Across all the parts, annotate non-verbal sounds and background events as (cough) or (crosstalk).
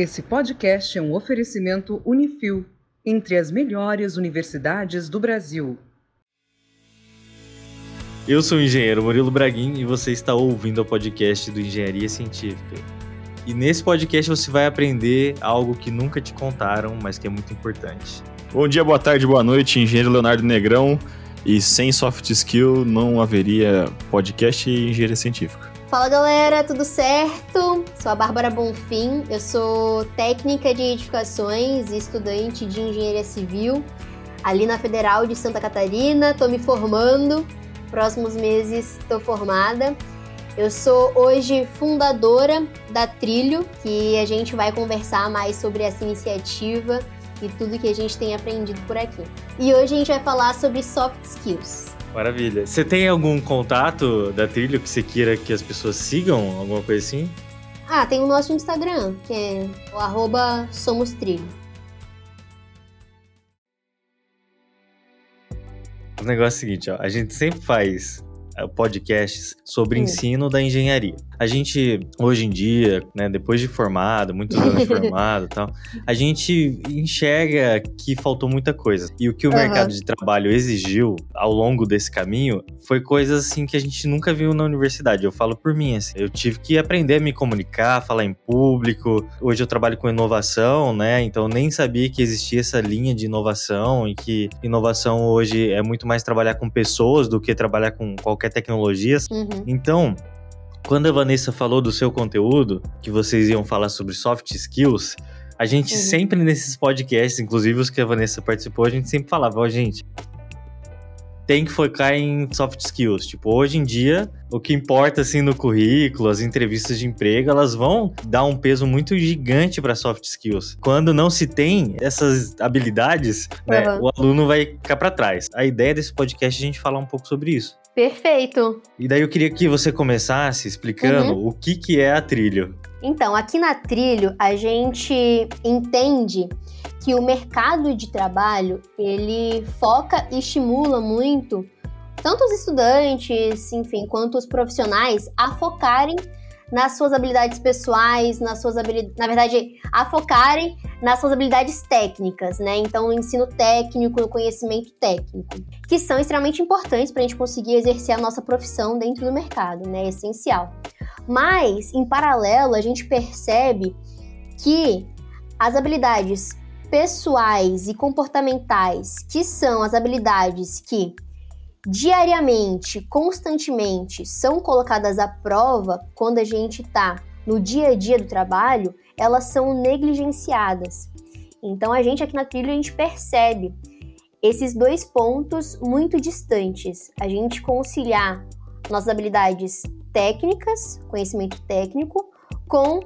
Esse podcast é um oferecimento Unifil, entre as melhores universidades do Brasil. Eu sou o engenheiro Murilo Braguin e você está ouvindo o podcast do Engenharia Científica. E nesse podcast você vai aprender algo que nunca te contaram, mas que é muito importante. Bom dia, boa tarde, boa noite, engenheiro Leonardo Negrão. E sem soft skill não haveria podcast e engenharia científica. Fala galera, tudo certo? Sou a Bárbara Bonfim, eu sou técnica de edificações e estudante de engenharia civil ali na Federal de Santa Catarina. Estou me formando, próximos meses estou formada. Eu sou hoje fundadora da Trilho, que a gente vai conversar mais sobre essa iniciativa e tudo que a gente tem aprendido por aqui. E hoje a gente vai falar sobre soft skills. Maravilha. Você tem algum contato da trilha que você queira que as pessoas sigam? Alguma coisa assim? Ah, tem o nosso Instagram, que é o arroba Somos Trilho. O negócio é o seguinte, ó, a gente sempre faz eh, podcasts sobre ensino da engenharia. A gente, hoje em dia, né, depois de formado, muitos anos (laughs) formado e tal, a gente enxerga que faltou muita coisa. E o que o uhum. mercado de trabalho exigiu ao longo desse caminho foi coisas assim que a gente nunca viu na universidade. Eu falo por mim, assim, eu tive que aprender a me comunicar, falar em público. Hoje eu trabalho com inovação, né? Então eu nem sabia que existia essa linha de inovação e que inovação hoje é muito mais trabalhar com pessoas do que trabalhar com qualquer tecnologia. Uhum. Então, quando a Vanessa falou do seu conteúdo, que vocês iam falar sobre soft skills, a gente uhum. sempre nesses podcasts, inclusive os que a Vanessa participou, a gente sempre falava, ó, oh, gente, tem que focar em soft skills. Tipo, hoje em dia, o que importa assim no currículo, as entrevistas de emprego, elas vão dar um peso muito gigante para soft skills. Quando não se tem essas habilidades, uhum. né, o aluno vai ficar para trás. A ideia desse podcast é a gente falar um pouco sobre isso. Perfeito. E daí eu queria que você começasse explicando uhum. o que, que é a trilho. Então, aqui na trilho, a gente entende que o mercado de trabalho, ele foca e estimula muito tanto os estudantes, enfim, quanto os profissionais a focarem nas suas habilidades pessoais, nas suas habilidades, na verdade, a focarem nas suas habilidades técnicas, né? Então, o ensino técnico, o conhecimento técnico, que são extremamente importantes para a gente conseguir exercer a nossa profissão dentro do mercado, né? É essencial. Mas, em paralelo, a gente percebe que as habilidades pessoais e comportamentais, que são as habilidades que diariamente, constantemente são colocadas à prova quando a gente está no dia a dia do trabalho, elas são negligenciadas. Então a gente aqui na trilha a gente percebe esses dois pontos muito distantes. A gente conciliar nossas habilidades técnicas, conhecimento técnico, com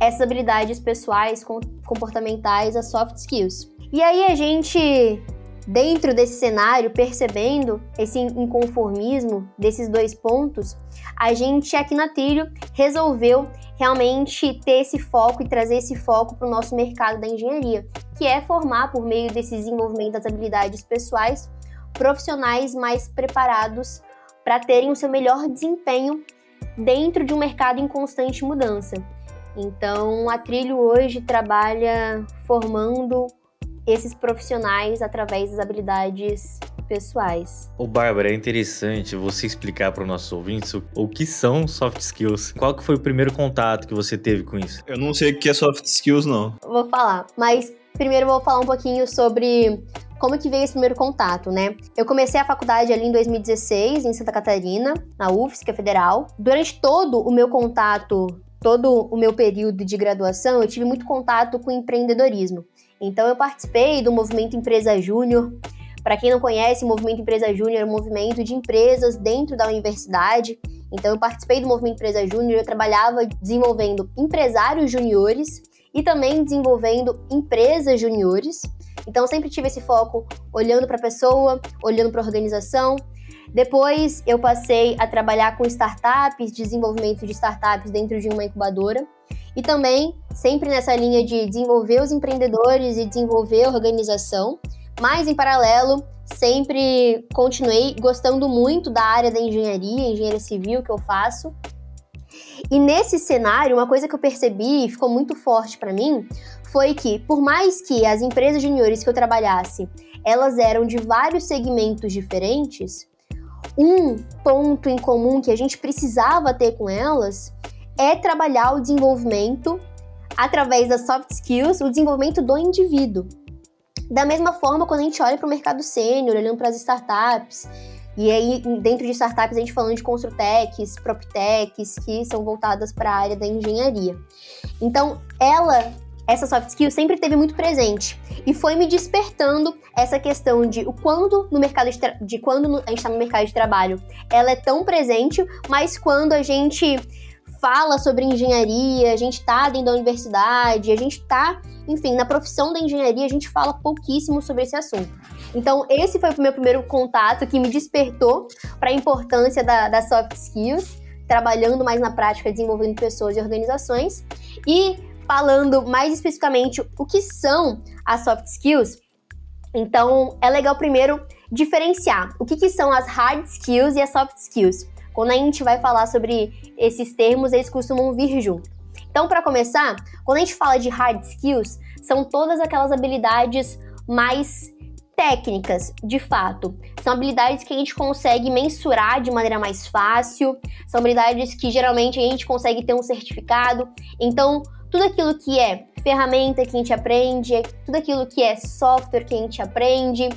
essas habilidades pessoais, comportamentais, as soft skills. E aí a gente dentro desse cenário, percebendo esse inconformismo desses dois pontos, a gente aqui na Trilho resolveu realmente ter esse foco e trazer esse foco para o nosso mercado da engenharia, que é formar, por meio desse desenvolvimento das habilidades pessoais, profissionais mais preparados para terem o seu melhor desempenho dentro de um mercado em constante mudança. Então, a Trilho hoje trabalha formando esses profissionais através das habilidades pessoais. O Bárbara, é interessante você explicar para os nossos ouvintes o, o, que são soft skills. Qual que foi o primeiro contato que você teve com isso? Eu não sei o que é soft skills, não. Vou falar, mas primeiro vou falar um pouquinho sobre como que veio esse primeiro contato, né? Eu comecei a faculdade ali em 2016, em Santa Catarina, na UFSC, é Federal. Durante todo o meu contato, todo o meu período de graduação, eu tive muito contato com empreendedorismo. Então eu participei do movimento Empresa Júnior. Para quem não conhece, o movimento Empresa Júnior é um movimento de empresas dentro da universidade. Então eu participei do movimento Empresa Júnior, eu trabalhava desenvolvendo empresários juniores e também desenvolvendo empresas juniores. Então sempre tive esse foco olhando para a pessoa, olhando para a organização. Depois eu passei a trabalhar com startups, desenvolvimento de startups dentro de uma incubadora. E também, sempre nessa linha de desenvolver os empreendedores e desenvolver a organização, mas em paralelo, sempre continuei gostando muito da área da engenharia, engenharia civil que eu faço. E nesse cenário, uma coisa que eu percebi e ficou muito forte para mim foi que, por mais que as empresas juniores que eu trabalhasse, elas eram de vários segmentos diferentes, um ponto em comum que a gente precisava ter com elas é trabalhar o desenvolvimento através das soft skills, o desenvolvimento do indivíduo. Da mesma forma, quando a gente olha para o mercado sênior, olhando para as startups, e aí dentro de startups a gente falando de construtechs, proptechs, que são voltadas para a área da engenharia. Então, ela essa soft skill sempre teve muito presente e foi me despertando essa questão de o quando no mercado de, de quando a gente está no mercado de trabalho ela é tão presente, mas quando a gente fala sobre engenharia, a gente está dentro da universidade, a gente está, enfim, na profissão da engenharia, a gente fala pouquíssimo sobre esse assunto. Então, esse foi o meu primeiro contato que me despertou para a importância da, das soft skills, trabalhando mais na prática, desenvolvendo pessoas e organizações. E falando mais especificamente o que são as soft skills, então é legal primeiro diferenciar o que, que são as hard skills e as soft skills. Quando a gente vai falar sobre esses termos, eles costumam vir junto. Então, para começar, quando a gente fala de hard skills, são todas aquelas habilidades mais técnicas, de fato. São habilidades que a gente consegue mensurar de maneira mais fácil, são habilidades que geralmente a gente consegue ter um certificado. Então, tudo aquilo que é ferramenta que a gente aprende, tudo aquilo que é software que a gente aprende,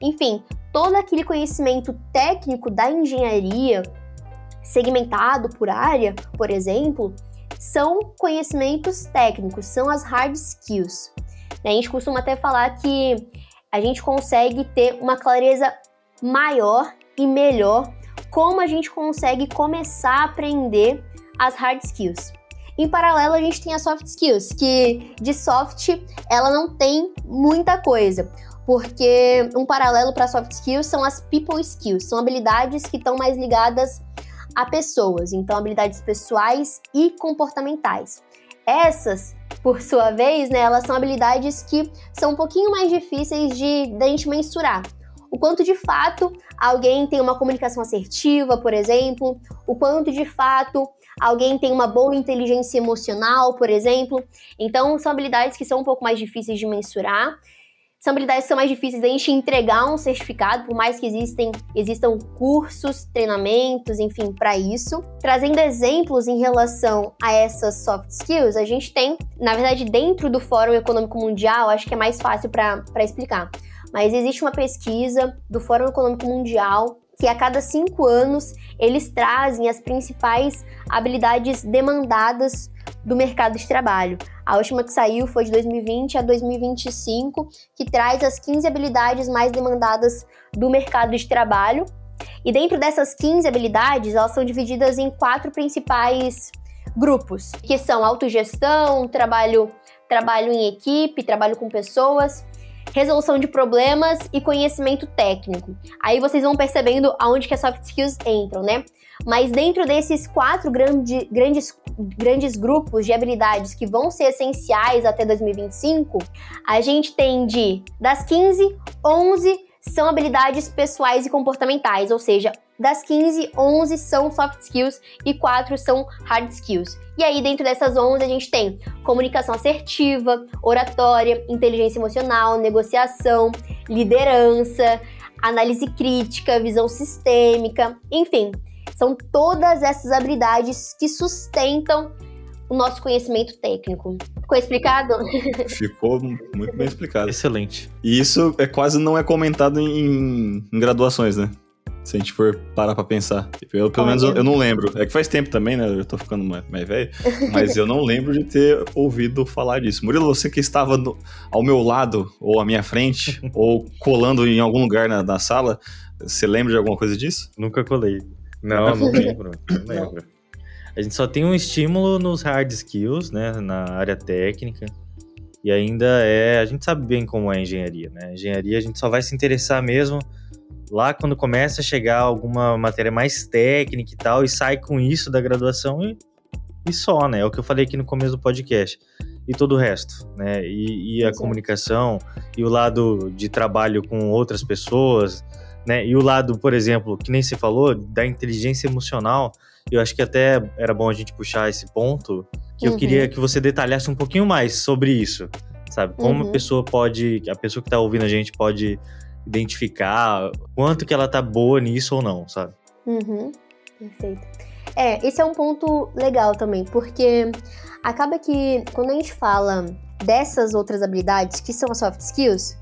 enfim, todo aquele conhecimento técnico da engenharia segmentado por área, por exemplo, são conhecimentos técnicos, são as hard skills. A gente costuma até falar que a gente consegue ter uma clareza maior e melhor como a gente consegue começar a aprender as hard skills. Em paralelo, a gente tem as soft skills, que de soft ela não tem muita coisa, porque um paralelo para soft skills são as people skills, são habilidades que estão mais ligadas a pessoas, então habilidades pessoais e comportamentais. Essas, por sua vez, né, elas são habilidades que são um pouquinho mais difíceis de, de a gente mensurar. O quanto de fato alguém tem uma comunicação assertiva, por exemplo, o quanto de fato alguém tem uma boa inteligência emocional, por exemplo. Então, são habilidades que são um pouco mais difíceis de mensurar são habilidades que são mais difíceis da gente entregar um certificado, por mais que existem, existam cursos, treinamentos, enfim, para isso. Trazendo exemplos em relação a essas soft skills, a gente tem, na verdade, dentro do Fórum Econômico Mundial, acho que é mais fácil para explicar. Mas existe uma pesquisa do Fórum Econômico Mundial que a cada cinco anos eles trazem as principais habilidades demandadas do mercado de trabalho. A última que saiu foi de 2020 a 2025, que traz as 15 habilidades mais demandadas do mercado de trabalho. E dentro dessas 15 habilidades, elas são divididas em quatro principais grupos, que são autogestão, trabalho, trabalho em equipe, trabalho com pessoas, resolução de problemas e conhecimento técnico. Aí vocês vão percebendo aonde que as soft skills entram, né? Mas dentro desses quatro grande, grandes, grandes grupos de habilidades que vão ser essenciais até 2025, a gente tem de das 15, 11 são habilidades pessoais e comportamentais, ou seja, das 15, 11 são soft skills e 4 são hard skills. E aí, dentro dessas 11, a gente tem comunicação assertiva, oratória, inteligência emocional, negociação, liderança, análise crítica, visão sistêmica, enfim. São todas essas habilidades que sustentam o nosso conhecimento técnico. Ficou explicado? (laughs) Ficou muito bem explicado. Excelente. E isso é quase não é comentado em, em graduações, né? Se a gente for parar pra pensar. Eu, pelo menos eu, eu, não lembro. É que faz tempo também, né? Eu tô ficando mais, mais velho. Mas eu não lembro de ter ouvido falar disso. Murilo, você que estava no, ao meu lado, ou à minha frente, (laughs) ou colando em algum lugar na, na sala, você lembra de alguma coisa disso? Nunca colei. Não, não (laughs) lembro. Não lembro. A gente só tem um estímulo nos hard skills, né? Na área técnica. E ainda é. A gente sabe bem como é a engenharia, né? engenharia a gente só vai se interessar mesmo lá quando começa a chegar alguma matéria mais técnica e tal, e sai com isso da graduação e, e só, né? É o que eu falei aqui no começo do podcast. E todo o resto, né? E, e a Exato. comunicação, e o lado de trabalho com outras pessoas, né? E o lado, por exemplo, que nem se falou, da inteligência emocional, Eu acho que até era bom a gente puxar esse ponto, que uhum. eu queria que você detalhasse um pouquinho mais sobre isso, sabe? Como uhum. a pessoa pode, a pessoa que tá ouvindo a gente pode identificar quanto que ela tá boa nisso ou não, sabe? Uhum. Perfeito. É, esse é um ponto legal também, porque acaba que quando a gente fala dessas outras habilidades que são as soft skills,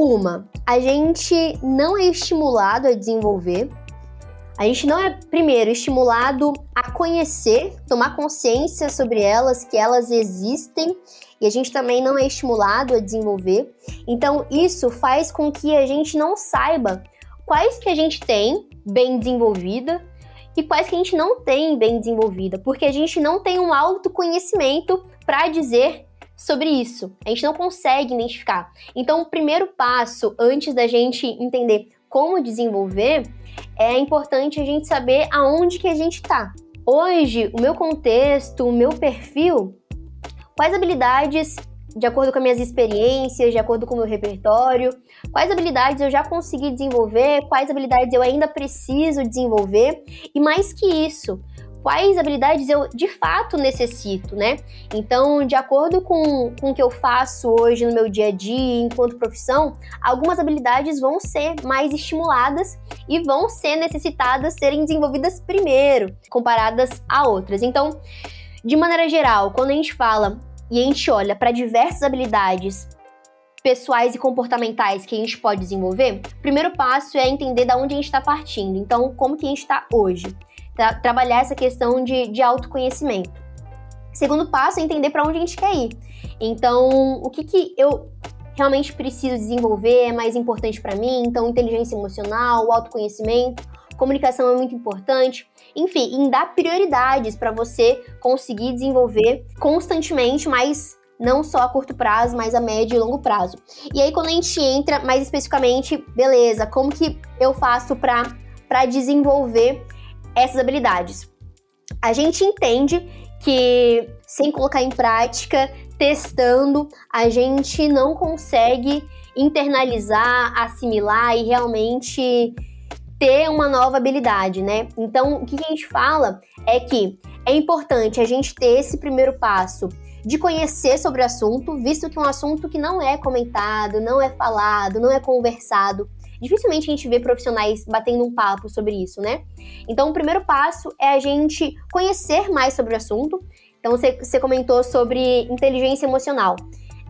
uma, a gente não é estimulado a desenvolver. A gente não é, primeiro, estimulado a conhecer, tomar consciência sobre elas, que elas existem, e a gente também não é estimulado a desenvolver. Então, isso faz com que a gente não saiba quais que a gente tem bem desenvolvida e quais que a gente não tem bem desenvolvida, porque a gente não tem um autoconhecimento para dizer sobre isso. A gente não consegue identificar. Então, o primeiro passo, antes da gente entender como desenvolver, é importante a gente saber aonde que a gente está. Hoje, o meu contexto, o meu perfil, quais habilidades, de acordo com as minhas experiências, de acordo com o meu repertório, quais habilidades eu já consegui desenvolver, quais habilidades eu ainda preciso desenvolver, e mais que isso, quais habilidades eu de fato necessito, né? Então, de acordo com, com o que eu faço hoje no meu dia a dia, enquanto profissão, algumas habilidades vão ser mais estimuladas e vão ser necessitadas serem desenvolvidas primeiro, comparadas a outras. Então, de maneira geral, quando a gente fala e a gente olha para diversas habilidades pessoais e comportamentais que a gente pode desenvolver, o primeiro passo é entender de onde a gente está partindo. Então, como que a gente está hoje? Tra trabalhar essa questão de, de autoconhecimento. Segundo passo é entender para onde a gente quer ir. Então, o que, que eu realmente preciso desenvolver é mais importante para mim? Então, inteligência emocional, autoconhecimento, comunicação é muito importante. Enfim, em dar prioridades para você conseguir desenvolver constantemente, mas não só a curto prazo, mas a médio e longo prazo. E aí, quando a gente entra mais especificamente, beleza, como que eu faço para desenvolver essas habilidades. A gente entende que sem colocar em prática, testando, a gente não consegue internalizar, assimilar e realmente ter uma nova habilidade, né? Então, o que a gente fala é que é importante a gente ter esse primeiro passo de conhecer sobre o assunto, visto que é um assunto que não é comentado, não é falado, não é conversado dificilmente a gente vê profissionais batendo um papo sobre isso, né? Então, o primeiro passo é a gente conhecer mais sobre o assunto. Então, você, você comentou sobre inteligência emocional.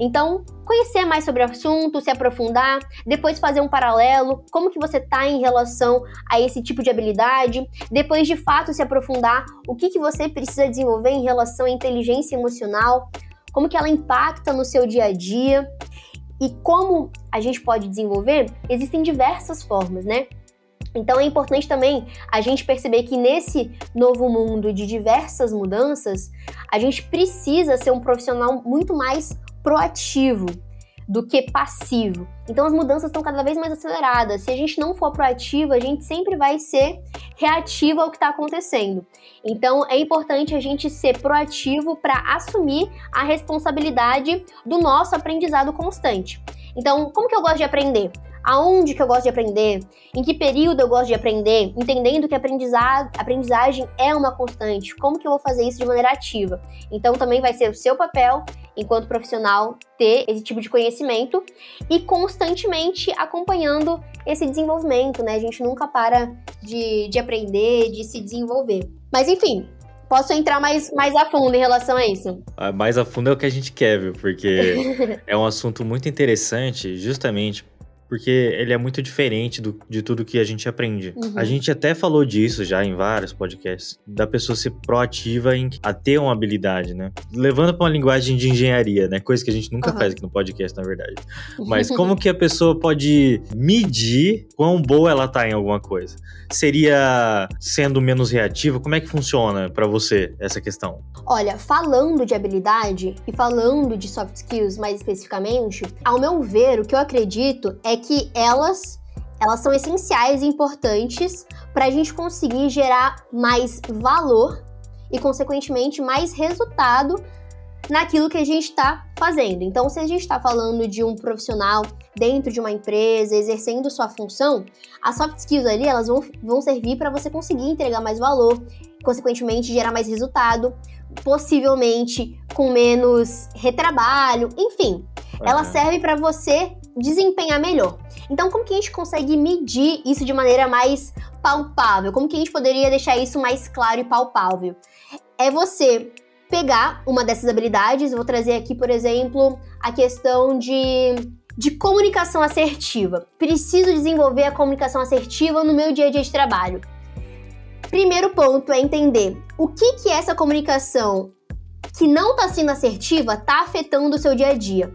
Então, conhecer mais sobre o assunto, se aprofundar, depois fazer um paralelo, como que você está em relação a esse tipo de habilidade, depois de fato se aprofundar, o que, que você precisa desenvolver em relação à inteligência emocional, como que ela impacta no seu dia a dia. E como a gente pode desenvolver? Existem diversas formas, né? Então é importante também a gente perceber que nesse novo mundo de diversas mudanças, a gente precisa ser um profissional muito mais proativo do que passivo. Então as mudanças estão cada vez mais aceleradas. Se a gente não for proativo, a gente sempre vai ser reativo ao que está acontecendo. Então é importante a gente ser proativo para assumir a responsabilidade do nosso aprendizado constante. Então, como que eu gosto de aprender? Aonde que eu gosto de aprender, em que período eu gosto de aprender, entendendo que aprendizagem, aprendizagem é uma constante, como que eu vou fazer isso de maneira ativa. Então também vai ser o seu papel, enquanto profissional, ter esse tipo de conhecimento e constantemente acompanhando esse desenvolvimento, né? A gente nunca para de, de aprender, de se desenvolver. Mas enfim, Posso entrar mais, mais a fundo em relação a isso? Ah, mais a fundo é o que a gente quer, viu? Porque (laughs) é um assunto muito interessante, justamente porque ele é muito diferente do, de tudo que a gente aprende. Uhum. A gente até falou disso já em vários podcasts, da pessoa ser proativa em a ter uma habilidade, né? Levando para uma linguagem de engenharia, né? Coisa que a gente nunca uhum. faz aqui no podcast, na verdade. (laughs) Mas como que a pessoa pode medir quão boa ela tá em alguma coisa? Seria sendo menos reativa? Como é que funciona para você essa questão? Olha, falando de habilidade e falando de soft skills mais especificamente, ao meu ver, o que eu acredito é que elas elas são essenciais e importantes para a gente conseguir gerar mais valor e, consequentemente, mais resultado naquilo que a gente está fazendo. Então, se a gente está falando de um profissional dentro de uma empresa, exercendo sua função, as soft skills ali elas vão, vão servir para você conseguir entregar mais valor, consequentemente gerar mais resultado, possivelmente com menos retrabalho, enfim. Uhum. Ela serve para você desempenhar melhor. Então, como que a gente consegue medir isso de maneira mais palpável? Como que a gente poderia deixar isso mais claro e palpável? É você pegar uma dessas habilidades, vou trazer aqui, por exemplo, a questão de, de comunicação assertiva. Preciso desenvolver a comunicação assertiva no meu dia a dia de trabalho. Primeiro ponto é entender o que que essa comunicação que não está sendo assertiva está afetando o seu dia a dia.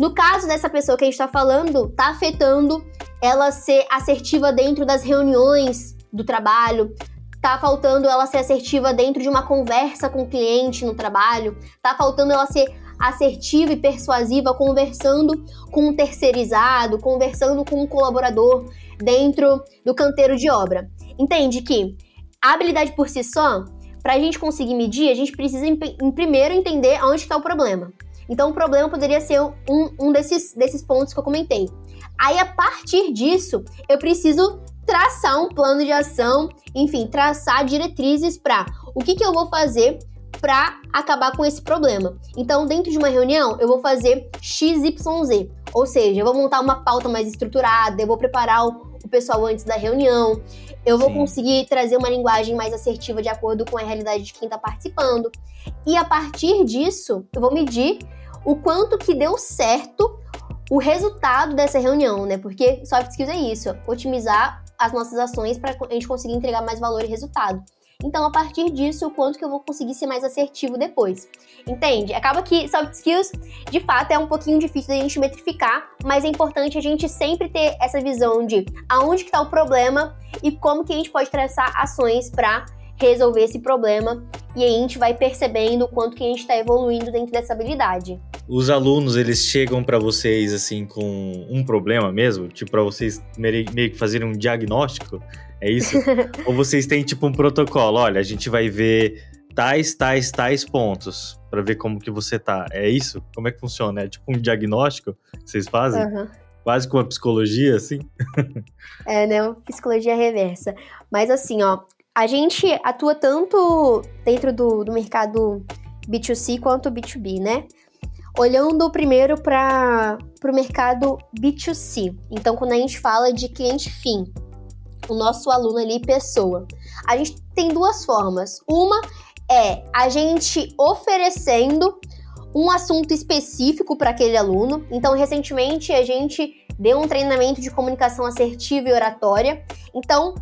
No caso dessa pessoa que a gente está falando, está afetando ela ser assertiva dentro das reuniões do trabalho, tá faltando ela ser assertiva dentro de uma conversa com o cliente no trabalho, tá faltando ela ser assertiva e persuasiva conversando com um terceirizado, conversando com um colaborador dentro do canteiro de obra. Entende que a habilidade por si só, para a gente conseguir medir, a gente precisa em, em primeiro entender onde está o problema. Então, o problema poderia ser um, um desses, desses pontos que eu comentei. Aí, a partir disso, eu preciso traçar um plano de ação, enfim, traçar diretrizes para o que, que eu vou fazer para acabar com esse problema. Então, dentro de uma reunião, eu vou fazer XYZ, ou seja, eu vou montar uma pauta mais estruturada, eu vou preparar o, o pessoal antes da reunião, eu vou Sim. conseguir trazer uma linguagem mais assertiva de acordo com a realidade de quem está participando. E a partir disso, eu vou medir o quanto que deu certo o resultado dessa reunião, né? Porque soft skills é isso, otimizar as nossas ações para a gente conseguir entregar mais valor e resultado. Então, a partir disso, o quanto que eu vou conseguir ser mais assertivo depois. Entende? Acaba que soft skills, de fato, é um pouquinho difícil da gente metrificar, mas é importante a gente sempre ter essa visão de aonde que está o problema e como que a gente pode traçar ações para resolver esse problema e aí a gente vai percebendo o quanto que a gente está evoluindo dentro dessa habilidade. Os alunos, eles chegam para vocês assim com um problema mesmo? Tipo, para vocês meio que fazerem um diagnóstico? É isso? (laughs) Ou vocês têm tipo um protocolo? Olha, a gente vai ver tais, tais, tais pontos para ver como que você tá. É isso? Como é que funciona? É tipo um diagnóstico que vocês fazem? Uhum. Quase com uma psicologia, assim? (laughs) é, né? Psicologia reversa. Mas assim, ó, a gente atua tanto dentro do, do mercado B2C quanto B2B, né? Olhando primeiro para o mercado B2C. Então, quando a gente fala de cliente fim, o nosso aluno ali, pessoa, a gente tem duas formas. Uma é a gente oferecendo um assunto específico para aquele aluno. Então, recentemente a gente deu um treinamento de comunicação assertiva e oratória. Então,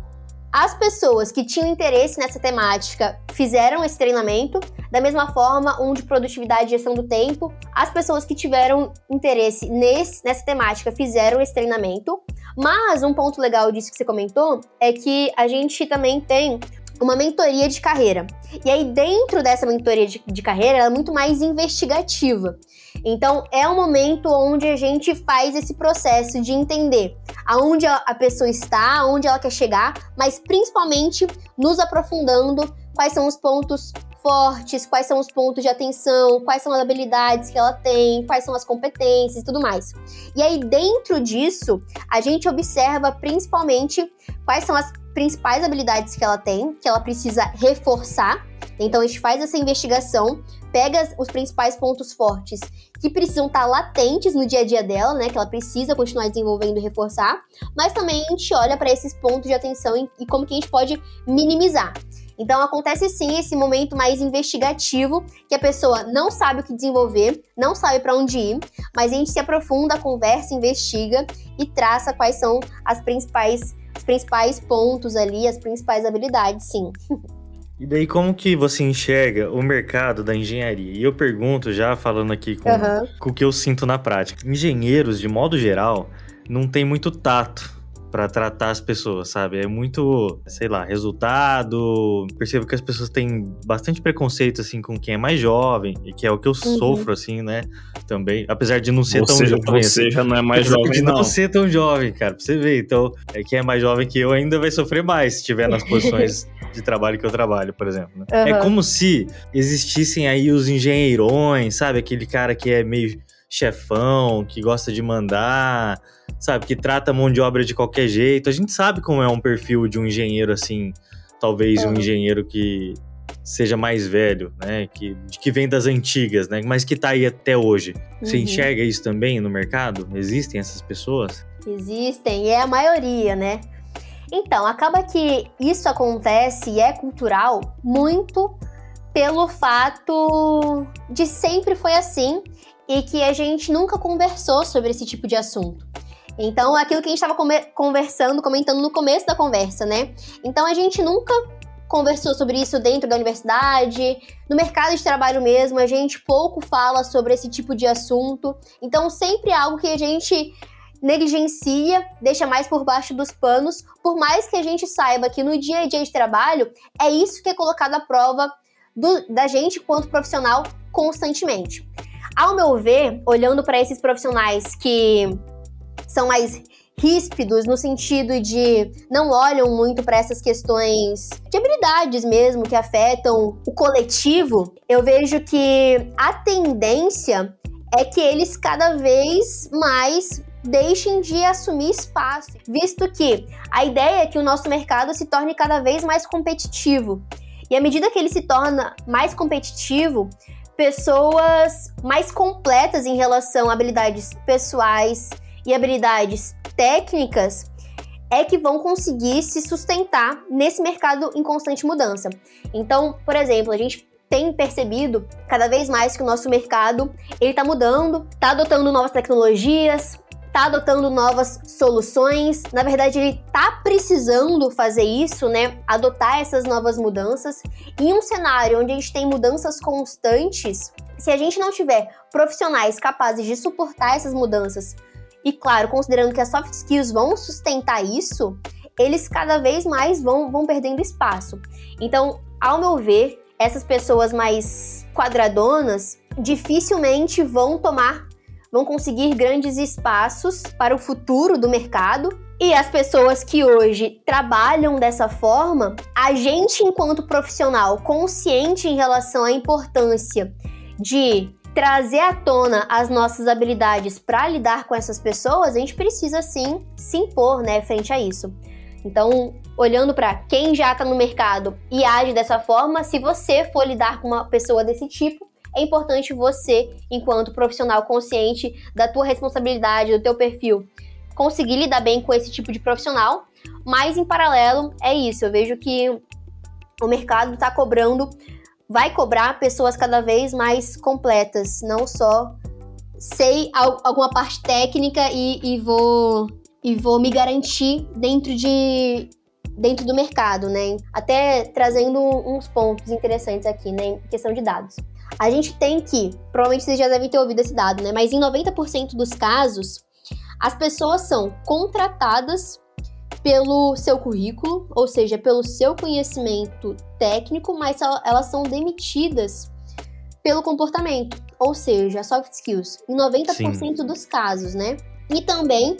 as pessoas que tinham interesse nessa temática fizeram esse treinamento, da mesma forma, um de produtividade e gestão do tempo. As pessoas que tiveram interesse nesse, nessa temática fizeram esse treinamento. Mas um ponto legal disso que você comentou é que a gente também tem uma mentoria de carreira. E aí, dentro dessa mentoria de, de carreira, ela é muito mais investigativa. Então, é um momento onde a gente faz esse processo de entender aonde a pessoa está, aonde ela quer chegar, mas principalmente nos aprofundando quais são os pontos fortes, quais são os pontos de atenção, quais são as habilidades que ela tem, quais são as competências e tudo mais. E aí, dentro disso, a gente observa principalmente quais são as principais habilidades que ela tem, que ela precisa reforçar. Então, a gente faz essa investigação, pega os principais pontos fortes que precisam estar latentes no dia a dia dela, né? Que ela precisa continuar desenvolvendo e reforçar, mas também a gente olha para esses pontos de atenção e, e como que a gente pode minimizar. Então acontece sim esse momento mais investigativo, que a pessoa não sabe o que desenvolver, não sabe para onde ir, mas a gente se aprofunda, conversa, investiga e traça quais são as principais, os principais pontos ali, as principais habilidades, sim. E daí, como que você enxerga o mercado da engenharia? E eu pergunto, já falando aqui com, uhum. com o que eu sinto na prática. Engenheiros, de modo geral, não tem muito tato para tratar as pessoas, sabe? É muito, sei lá, resultado. Percebo que as pessoas têm bastante preconceito assim com quem é mais jovem, e que é o que eu uhum. sofro assim, né? Também, apesar de não ser você, tão jovem. Você assim, já não é mais jovem de não. não ser tão jovem, cara, pra você ver. Então, é quem é mais jovem que eu ainda vai sofrer mais se estiver nas (laughs) posições de trabalho que eu trabalho, por exemplo. Né? Uhum. É como se existissem aí os engenheirões, sabe? Aquele cara que é meio chefão, que gosta de mandar, sabe? Que trata a mão de obra de qualquer jeito. A gente sabe como é um perfil de um engenheiro assim, talvez um engenheiro que seja mais velho, né? Que, que vem das antigas, né? Mas que tá aí até hoje. Você uhum. enxerga isso também no mercado? Existem essas pessoas? Existem, e é a maioria, né? Então, acaba que isso acontece e é cultural muito pelo fato de sempre foi assim e que a gente nunca conversou sobre esse tipo de assunto. Então, aquilo que a gente estava conversando, comentando no começo da conversa, né? Então, a gente nunca conversou sobre isso dentro da universidade, no mercado de trabalho mesmo, a gente pouco fala sobre esse tipo de assunto. Então, sempre é algo que a gente negligencia, deixa mais por baixo dos panos, por mais que a gente saiba que no dia a dia de trabalho é isso que é colocado à prova do, da gente quanto profissional constantemente. Ao meu ver, olhando para esses profissionais que são mais ríspidos no sentido de não olham muito para essas questões de habilidades mesmo que afetam o coletivo, eu vejo que a tendência é que eles cada vez mais deixem de assumir espaço, visto que a ideia é que o nosso mercado se torne cada vez mais competitivo. E à medida que ele se torna mais competitivo, pessoas mais completas em relação a habilidades pessoais e habilidades técnicas é que vão conseguir se sustentar nesse mercado em constante mudança. Então, por exemplo, a gente tem percebido cada vez mais que o nosso mercado ele está mudando, está adotando novas tecnologias, está adotando novas soluções. Na verdade, ele está precisando fazer isso, né? Adotar essas novas mudanças. Em um cenário onde a gente tem mudanças constantes, se a gente não tiver profissionais capazes de suportar essas mudanças, e claro, considerando que as soft skills vão sustentar isso, eles cada vez mais vão, vão perdendo espaço. Então, ao meu ver, essas pessoas mais quadradonas dificilmente vão tomar vão conseguir grandes espaços para o futuro do mercado. E as pessoas que hoje trabalham dessa forma, a gente, enquanto profissional consciente em relação à importância de trazer à tona as nossas habilidades para lidar com essas pessoas, a gente precisa sim se impor, né, frente a isso. Então, olhando para quem já está no mercado e age dessa forma, se você for lidar com uma pessoa desse tipo, é importante você, enquanto profissional consciente da tua responsabilidade, do teu perfil, conseguir lidar bem com esse tipo de profissional. Mas em paralelo, é isso. Eu vejo que o mercado está cobrando, vai cobrar pessoas cada vez mais completas, não só sei alguma parte técnica e, e vou e vou me garantir dentro de dentro do mercado, né? Até trazendo uns pontos interessantes aqui, né? Em questão de dados. A gente tem que, provavelmente vocês já devem ter ouvido esse dado, né? Mas em 90% dos casos, as pessoas são contratadas pelo seu currículo, ou seja, pelo seu conhecimento técnico, mas elas são demitidas pelo comportamento, ou seja, soft skills, em 90% Sim. dos casos, né? E também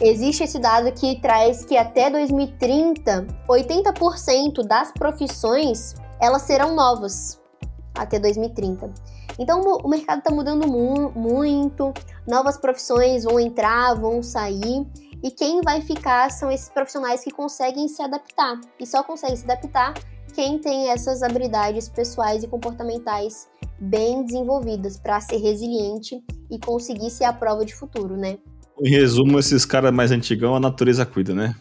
existe esse dado que traz que até 2030, 80% das profissões elas serão novas até 2030. Então o mercado está mudando mu muito, novas profissões vão entrar, vão sair, e quem vai ficar são esses profissionais que conseguem se adaptar. E só consegue se adaptar quem tem essas habilidades pessoais e comportamentais bem desenvolvidas para ser resiliente e conseguir ser a prova de futuro, né? Em resumo, esses caras mais antigão, a natureza cuida, né?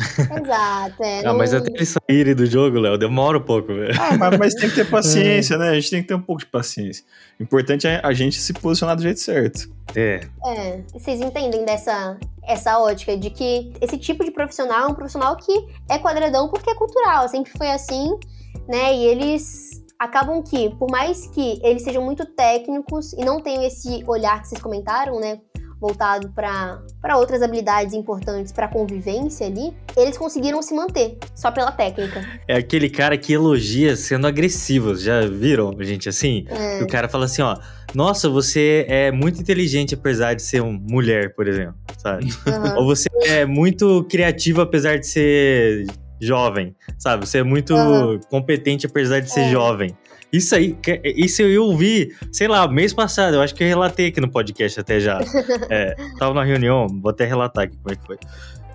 Exato, é. Ah, mas até eles saírem do jogo, Léo, demora um pouco, velho. Ah, mas, mas, tem que ter (laughs) paciência, né? A gente tem que ter um pouco de paciência. O importante é a gente se posicionar do jeito certo. É. É, vocês entendem dessa essa ótica de que esse tipo de profissional é um profissional que é quadradão porque é cultural, sempre foi assim, né? E eles acabam que, por mais que eles sejam muito técnicos e não tenham esse olhar que vocês comentaram, né? Voltado para outras habilidades importantes para convivência ali, eles conseguiram se manter só pela técnica. É aquele cara que elogia sendo agressivo, já viram, gente, assim? É. O cara fala assim, ó, nossa, você é muito inteligente apesar de ser uma mulher, por exemplo, sabe? (laughs) Uhum. Ou você é muito criativo apesar de ser jovem, sabe? Você é muito uhum. competente apesar de ser é. jovem. Isso aí, isso eu ouvi, sei lá, mês passado, eu acho que eu relatei aqui no podcast até já. (laughs) é, tava na reunião, vou até relatar aqui como é que foi.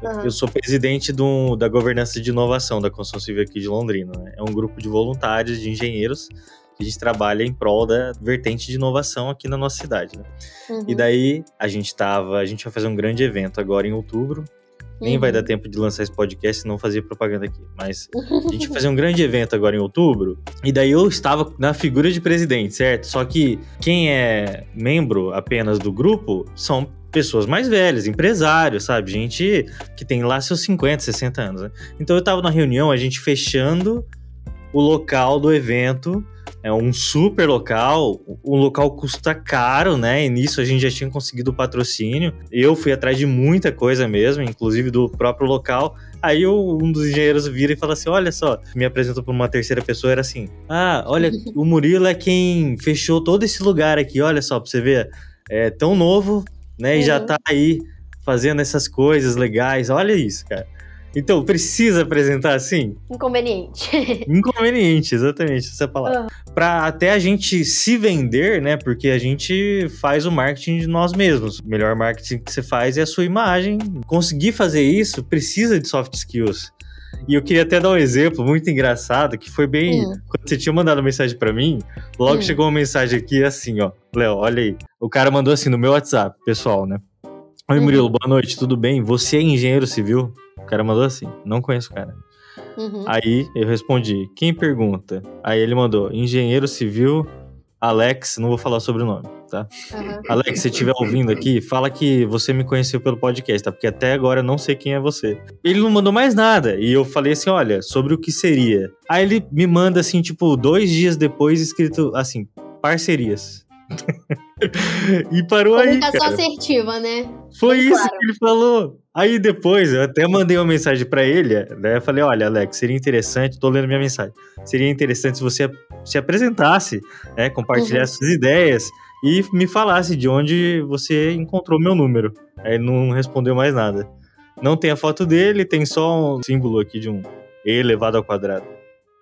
Uhum. Eu sou presidente do, da governança de inovação da Construção Civil aqui de Londrina. Né? É um grupo de voluntários, de engenheiros, que a gente trabalha em prol da vertente de inovação aqui na nossa cidade. Né? Uhum. E daí a gente tava, a gente vai fazer um grande evento agora em outubro, nem uhum. vai dar uhum. tempo de lançar esse podcast se não fazer propaganda aqui. Mas a gente (laughs) vai fazer um grande evento agora em outubro. E daí eu estava na figura de presidente, certo? Só que quem é membro apenas do grupo são pessoas mais velhas, empresários, sabe? Gente que tem lá seus 50, 60 anos. Né? Então eu estava na reunião, a gente fechando o local do evento é um super local, o local custa caro, né? E nisso a gente já tinha conseguido o patrocínio. Eu fui atrás de muita coisa mesmo, inclusive do próprio local. Aí eu, um dos engenheiros vira e fala assim: Olha só, me apresentou para uma terceira pessoa, era assim: Ah, olha, o Murilo é quem fechou todo esse lugar aqui, olha só, pra você ver. É tão novo, né? E já uhum. tá aí fazendo essas coisas legais. Olha isso, cara. Então, precisa apresentar assim? Inconveniente. (laughs) Inconveniente, exatamente, essa é palavra. Uhum. Pra até a gente se vender, né? Porque a gente faz o marketing de nós mesmos. O melhor marketing que você faz é a sua imagem. Conseguir fazer isso precisa de soft skills. E eu queria até dar um exemplo muito engraçado, que foi bem. Hum. Quando você tinha mandado uma mensagem para mim, logo hum. chegou uma mensagem aqui assim, ó. Léo, olha aí. O cara mandou assim no meu WhatsApp, pessoal, né? Oi, Murilo, uhum. boa noite, tudo bem? Você é engenheiro civil? O cara mandou assim, não conheço o cara. Uhum. Aí eu respondi, quem pergunta? Aí ele mandou, engenheiro civil Alex, não vou falar sobre o nome, tá? Uhum. Alex, se estiver ouvindo aqui, fala que você me conheceu pelo podcast, tá? Porque até agora eu não sei quem é você. Ele não mandou mais nada. E eu falei assim: olha, sobre o que seria. Aí ele me manda assim, tipo, dois dias depois, escrito assim, parcerias. (laughs) e parou aí. Comunicação assertiva, né? Foi Bem isso claro. que ele falou. Aí depois eu até mandei uma mensagem para ele, né? Eu falei: olha, Alex, seria interessante, tô lendo minha mensagem. Seria interessante se você se apresentasse, né? Compartilhasse uhum. suas ideias e me falasse de onde você encontrou meu número. Aí não respondeu mais nada. Não tem a foto dele, tem só um símbolo aqui de um E elevado ao quadrado.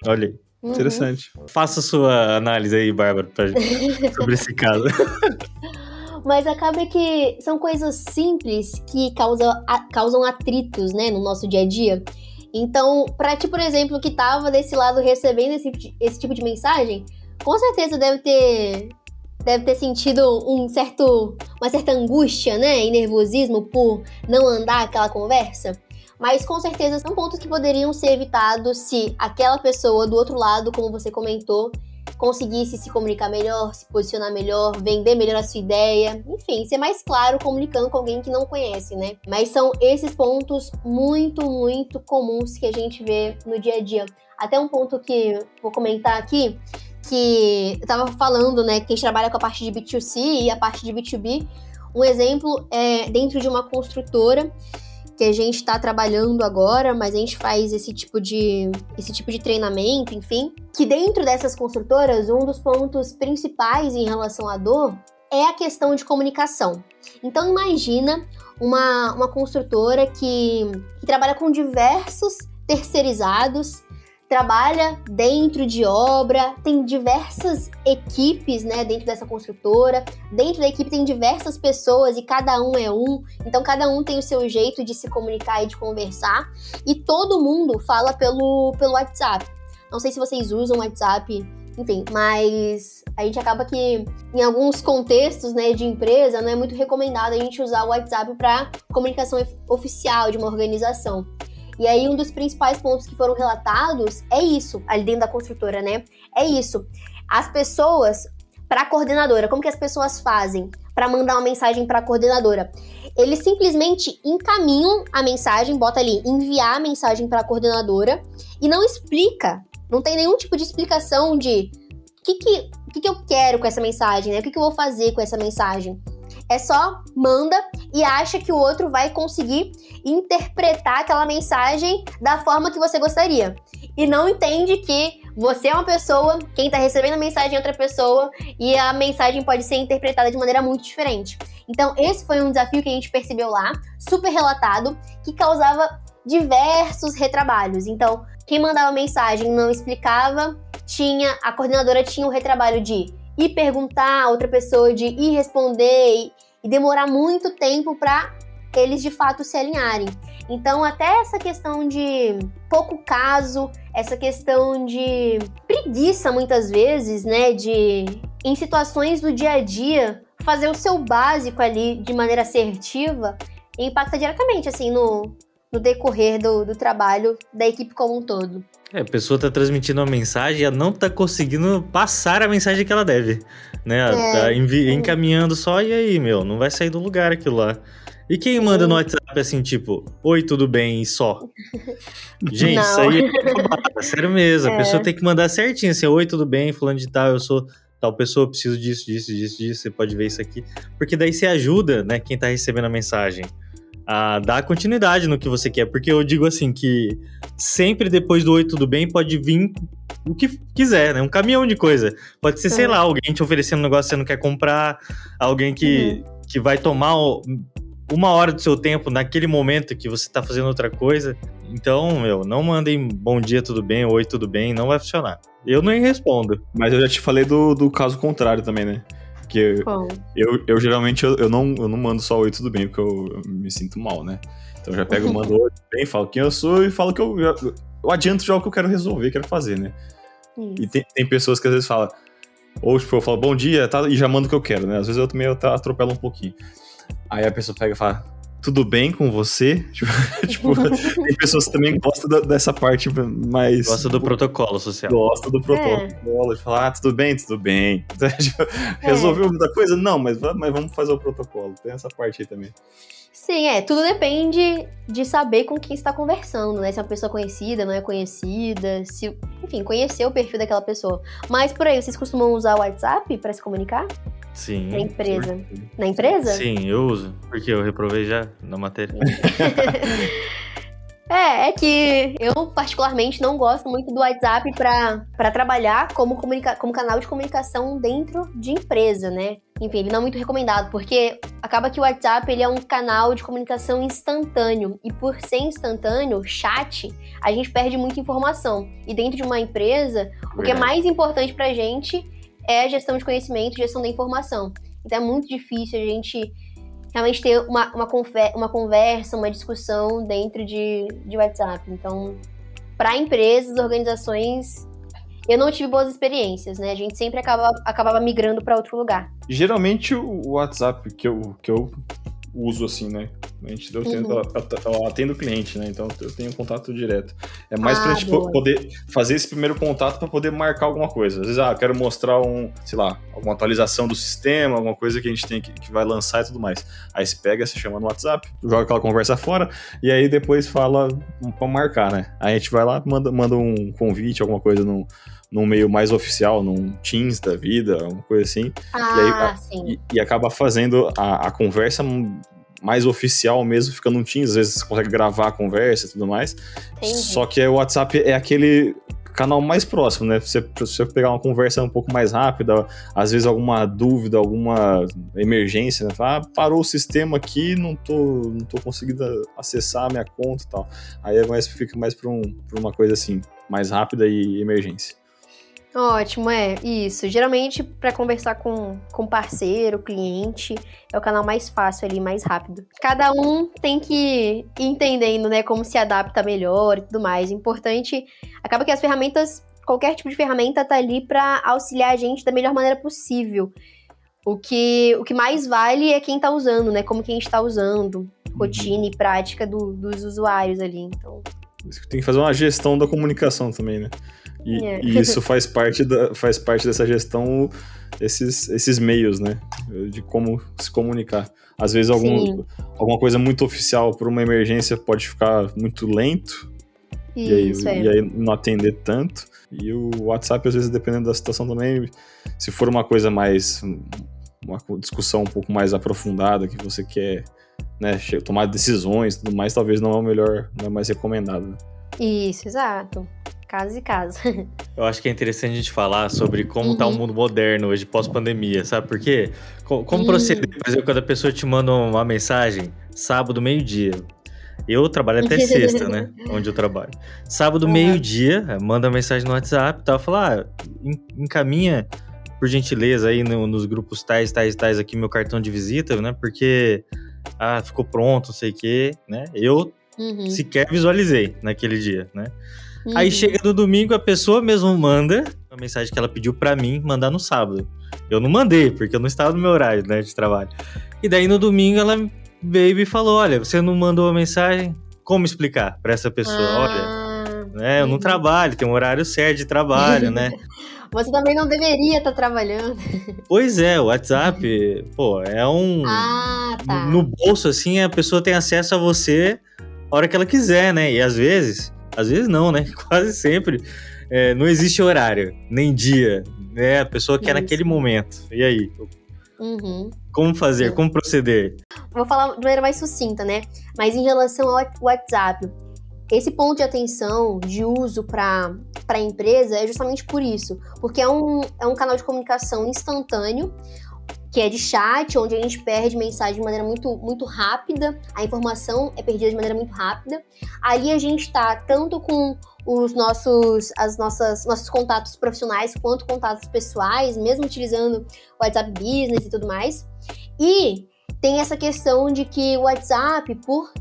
Olha aí. Uhum. Interessante. Faça sua análise aí, Bárbara, pra, (laughs) sobre esse caso. (laughs) Mas acaba que são coisas simples que causam, causam atritos, né, no nosso dia a dia. Então, pra ti, por exemplo, que tava desse lado recebendo esse, esse tipo de mensagem, com certeza deve ter deve ter sentido um certo, uma certa angústia, né, e nervosismo por não andar aquela conversa. Mas com certeza são pontos que poderiam ser evitados se aquela pessoa do outro lado, como você comentou, conseguisse se comunicar melhor, se posicionar melhor, vender melhor a sua ideia, enfim, ser mais claro comunicando com alguém que não conhece, né? Mas são esses pontos muito, muito comuns que a gente vê no dia a dia. Até um ponto que vou comentar aqui, que eu tava falando, né, que a gente trabalha com a parte de B2C e a parte de B2B. Um exemplo é dentro de uma construtora que a gente está trabalhando agora, mas a gente faz esse tipo de esse tipo de treinamento, enfim, que dentro dessas construtoras um dos pontos principais em relação à dor é a questão de comunicação. Então imagina uma, uma construtora que, que trabalha com diversos terceirizados trabalha dentro de obra, tem diversas equipes, né, dentro dessa construtora. Dentro da equipe tem diversas pessoas e cada um é um, então cada um tem o seu jeito de se comunicar e de conversar. E todo mundo fala pelo, pelo WhatsApp. Não sei se vocês usam WhatsApp, enfim, mas a gente acaba que em alguns contextos, né, de empresa, não é muito recomendado a gente usar o WhatsApp para comunicação oficial de uma organização. E aí, um dos principais pontos que foram relatados é isso, ali dentro da construtora, né? É isso. As pessoas, para a coordenadora, como que as pessoas fazem para mandar uma mensagem para a coordenadora? Eles simplesmente encaminham a mensagem, bota ali, enviar a mensagem para a coordenadora e não explica, não tem nenhum tipo de explicação de o que, que, que, que eu quero com essa mensagem, né? O que, que eu vou fazer com essa mensagem. É só manda e acha que o outro vai conseguir interpretar aquela mensagem da forma que você gostaria. E não entende que você é uma pessoa, quem está recebendo a mensagem é outra pessoa, e a mensagem pode ser interpretada de maneira muito diferente. Então, esse foi um desafio que a gente percebeu lá, super relatado, que causava diversos retrabalhos. Então, quem mandava mensagem não explicava, tinha a coordenadora tinha o retrabalho de ir perguntar a outra pessoa, de ir responder e, e demorar muito tempo para eles de fato se alinharem. Então, até essa questão de pouco caso, essa questão de preguiça muitas vezes, né, de em situações do dia a dia fazer o seu básico ali de maneira assertiva impacta diretamente assim no, no decorrer do, do trabalho da equipe como um todo. É, a pessoa tá transmitindo uma mensagem e ela não tá conseguindo passar a mensagem que ela deve, né? Ela é, tá encaminhando só e aí, meu, não vai sair do lugar aquilo lá. E quem sim. manda no WhatsApp assim, tipo, oi, tudo bem, e só? (laughs) Gente, não. isso aí é sério mesmo. É. A pessoa tem que mandar certinho, assim, oi, tudo bem, fulano de tal, eu sou tal pessoa, preciso disso, disso, disso, disso, você pode ver isso aqui. Porque daí você ajuda, né, quem tá recebendo a mensagem a dar continuidade no que você quer. Porque eu digo assim que sempre depois do Oi Tudo Bem pode vir o que quiser, né? Um caminhão de coisa. Pode ser, é. sei lá, alguém te oferecendo um negócio que você não quer comprar, alguém que, uhum. que vai tomar uma hora do seu tempo naquele momento que você tá fazendo outra coisa. Então, meu, não mandem bom dia, tudo bem, oi, tudo bem, não vai funcionar. Eu nem respondo. Mas eu já te falei do, do caso contrário também, né? Porque eu, eu geralmente eu, eu, não, eu não mando só oi, tudo bem, porque eu, eu me sinto mal, né? Então eu já pego, (laughs) mando oi, tudo bem, falo quem eu sou e falo que eu, eu, eu adianto já o que eu quero resolver, quero fazer, né? Isso. E tem, tem pessoas que às vezes falam, ou tipo, eu falo bom dia, tá, e já mando o que eu quero, né? Às vezes eu também eu atropelo um pouquinho. Aí a pessoa pega e fala, tudo bem com você? (laughs) tipo, tem pessoas que também gostam da, dessa parte mais. Gosta do protocolo social. Gosta do protocolo. É. De falar, ah, tudo bem, tudo bem. (laughs) Tipo, resolveu é. muita coisa? Não, mas, mas vamos fazer o protocolo. Tem essa parte aí também. Sim, é. Tudo depende de saber com quem está conversando, né? Se é uma pessoa conhecida, não é conhecida, se, enfim, conhecer o perfil daquela pessoa. Mas por aí, vocês costumam usar o WhatsApp para se comunicar? Sim. Na empresa. Na empresa? Sim, eu uso. Porque eu reprovei já na matéria. (laughs) É, é que eu particularmente não gosto muito do WhatsApp para trabalhar como, comunica como canal de comunicação dentro de empresa, né? Enfim, ele não é muito recomendado, porque acaba que o WhatsApp ele é um canal de comunicação instantâneo. E por ser instantâneo, chat, a gente perde muita informação. E dentro de uma empresa, o que é mais importante pra gente é gestão de conhecimento, gestão da informação. Então é muito difícil a gente realmente ter uma, uma, uma conversa, uma discussão dentro de, de WhatsApp. Então, para empresas, organizações, eu não tive boas experiências, né? A gente sempre acaba, acabava migrando para outro lugar. Geralmente o WhatsApp que eu, que eu uso assim, né? A gente eu, tenho, uhum. eu, atendo o cliente, né? Então eu tenho contato direto. É mais ah, pra gente boa. poder fazer esse primeiro contato para poder marcar alguma coisa. Às vezes, ah, quero mostrar um, sei lá, alguma atualização do sistema, alguma coisa que a gente tem que, que vai lançar e tudo mais. Aí você pega, você chama no WhatsApp, joga aquela conversa fora e aí depois fala para marcar, né? Aí a gente vai lá, manda, manda um convite, alguma coisa no num meio mais oficial, num Teams da vida, uma coisa assim. Ah, e, aí, ah, sim. E, e, acaba fazendo a, a, conversa mais oficial mesmo, fica num Teams, às vezes você consegue gravar a conversa e tudo mais. Entendi. Só que o WhatsApp é aquele canal mais próximo, né? Você, você pegar uma conversa um pouco mais rápida, às vezes alguma dúvida, alguma emergência, né? ah, parou o sistema aqui, não tô, não tô conseguindo acessar a minha conta e tal. Aí é mais, fica mais para um, uma coisa assim, mais rápida e emergência. Ótimo, é isso. Geralmente, para conversar com, com parceiro, cliente, é o canal mais fácil ali, mais rápido. Cada um tem que ir entendendo, né, como se adapta melhor e tudo mais. Importante, acaba que as ferramentas, qualquer tipo de ferramenta tá ali para auxiliar a gente da melhor maneira possível. O que, o que mais vale é quem tá usando, né? Como quem está usando, rotina e prática do, dos usuários ali. Então. Tem que fazer uma gestão da comunicação também, né? E, é. e, isso faz parte, da, faz parte dessa gestão, esses, esses meios, né? De como se comunicar. Às vezes algum, alguma coisa muito oficial por uma emergência pode ficar muito lento. Isso, e, aí, é. e aí não atender tanto. E o WhatsApp, às vezes, dependendo da situação também, se for uma coisa mais uma discussão um pouco mais aprofundada, que você quer né, tomar decisões tudo mais, talvez não é o melhor, não é mais recomendado. Né? Isso, exato. Caso e caso. (laughs) Eu acho que é interessante a gente falar sobre como uhum. tá o uhum. mundo moderno hoje, pós-pandemia, sabe? Porque como uhum. proceder, por exemplo, quando a pessoa te manda uma mensagem sábado, meio-dia. Eu trabalho até (laughs) sexta, né? Onde eu trabalho. Sábado, uhum. meio-dia, manda mensagem no WhatsApp e tal, fala, ah, encaminha por gentileza aí no, nos grupos tais, tais, tais aqui meu cartão de visita, né? Porque ah, ficou pronto, não sei o quê, né? Eu uhum. sequer visualizei naquele dia, né? Uhum. Aí chega no domingo, a pessoa mesmo manda a mensagem que ela pediu para mim mandar no sábado. Eu não mandei, porque eu não estava no meu horário né, de trabalho. E daí no domingo ela veio e falou: Olha, você não mandou a mensagem? Como explicar para essa pessoa? Ah, Olha, né, eu não trabalho, tem um horário certo de trabalho, né? (laughs) Você também não deveria estar tá trabalhando. Pois é, o WhatsApp, pô, é um. Ah, tá. No bolso, assim, a pessoa tem acesso a você a hora que ela quiser, né? E às vezes, às vezes não, né? (laughs) Quase sempre. É, não existe horário, nem dia, né? A pessoa quer Isso. naquele momento. E aí? Uhum. Como fazer? Como proceder? Vou falar de maneira mais sucinta, né? Mas em relação ao WhatsApp, esse ponto de atenção, de uso para a empresa é justamente por isso, porque é um, é um canal de comunicação instantâneo, que é de chat, onde a gente perde mensagem de maneira muito, muito rápida, a informação é perdida de maneira muito rápida. Ali a gente está tanto com os nossos, as nossas, nossos contatos profissionais quanto contatos pessoais, mesmo utilizando o WhatsApp Business e tudo mais. E tem essa questão de que o WhatsApp, por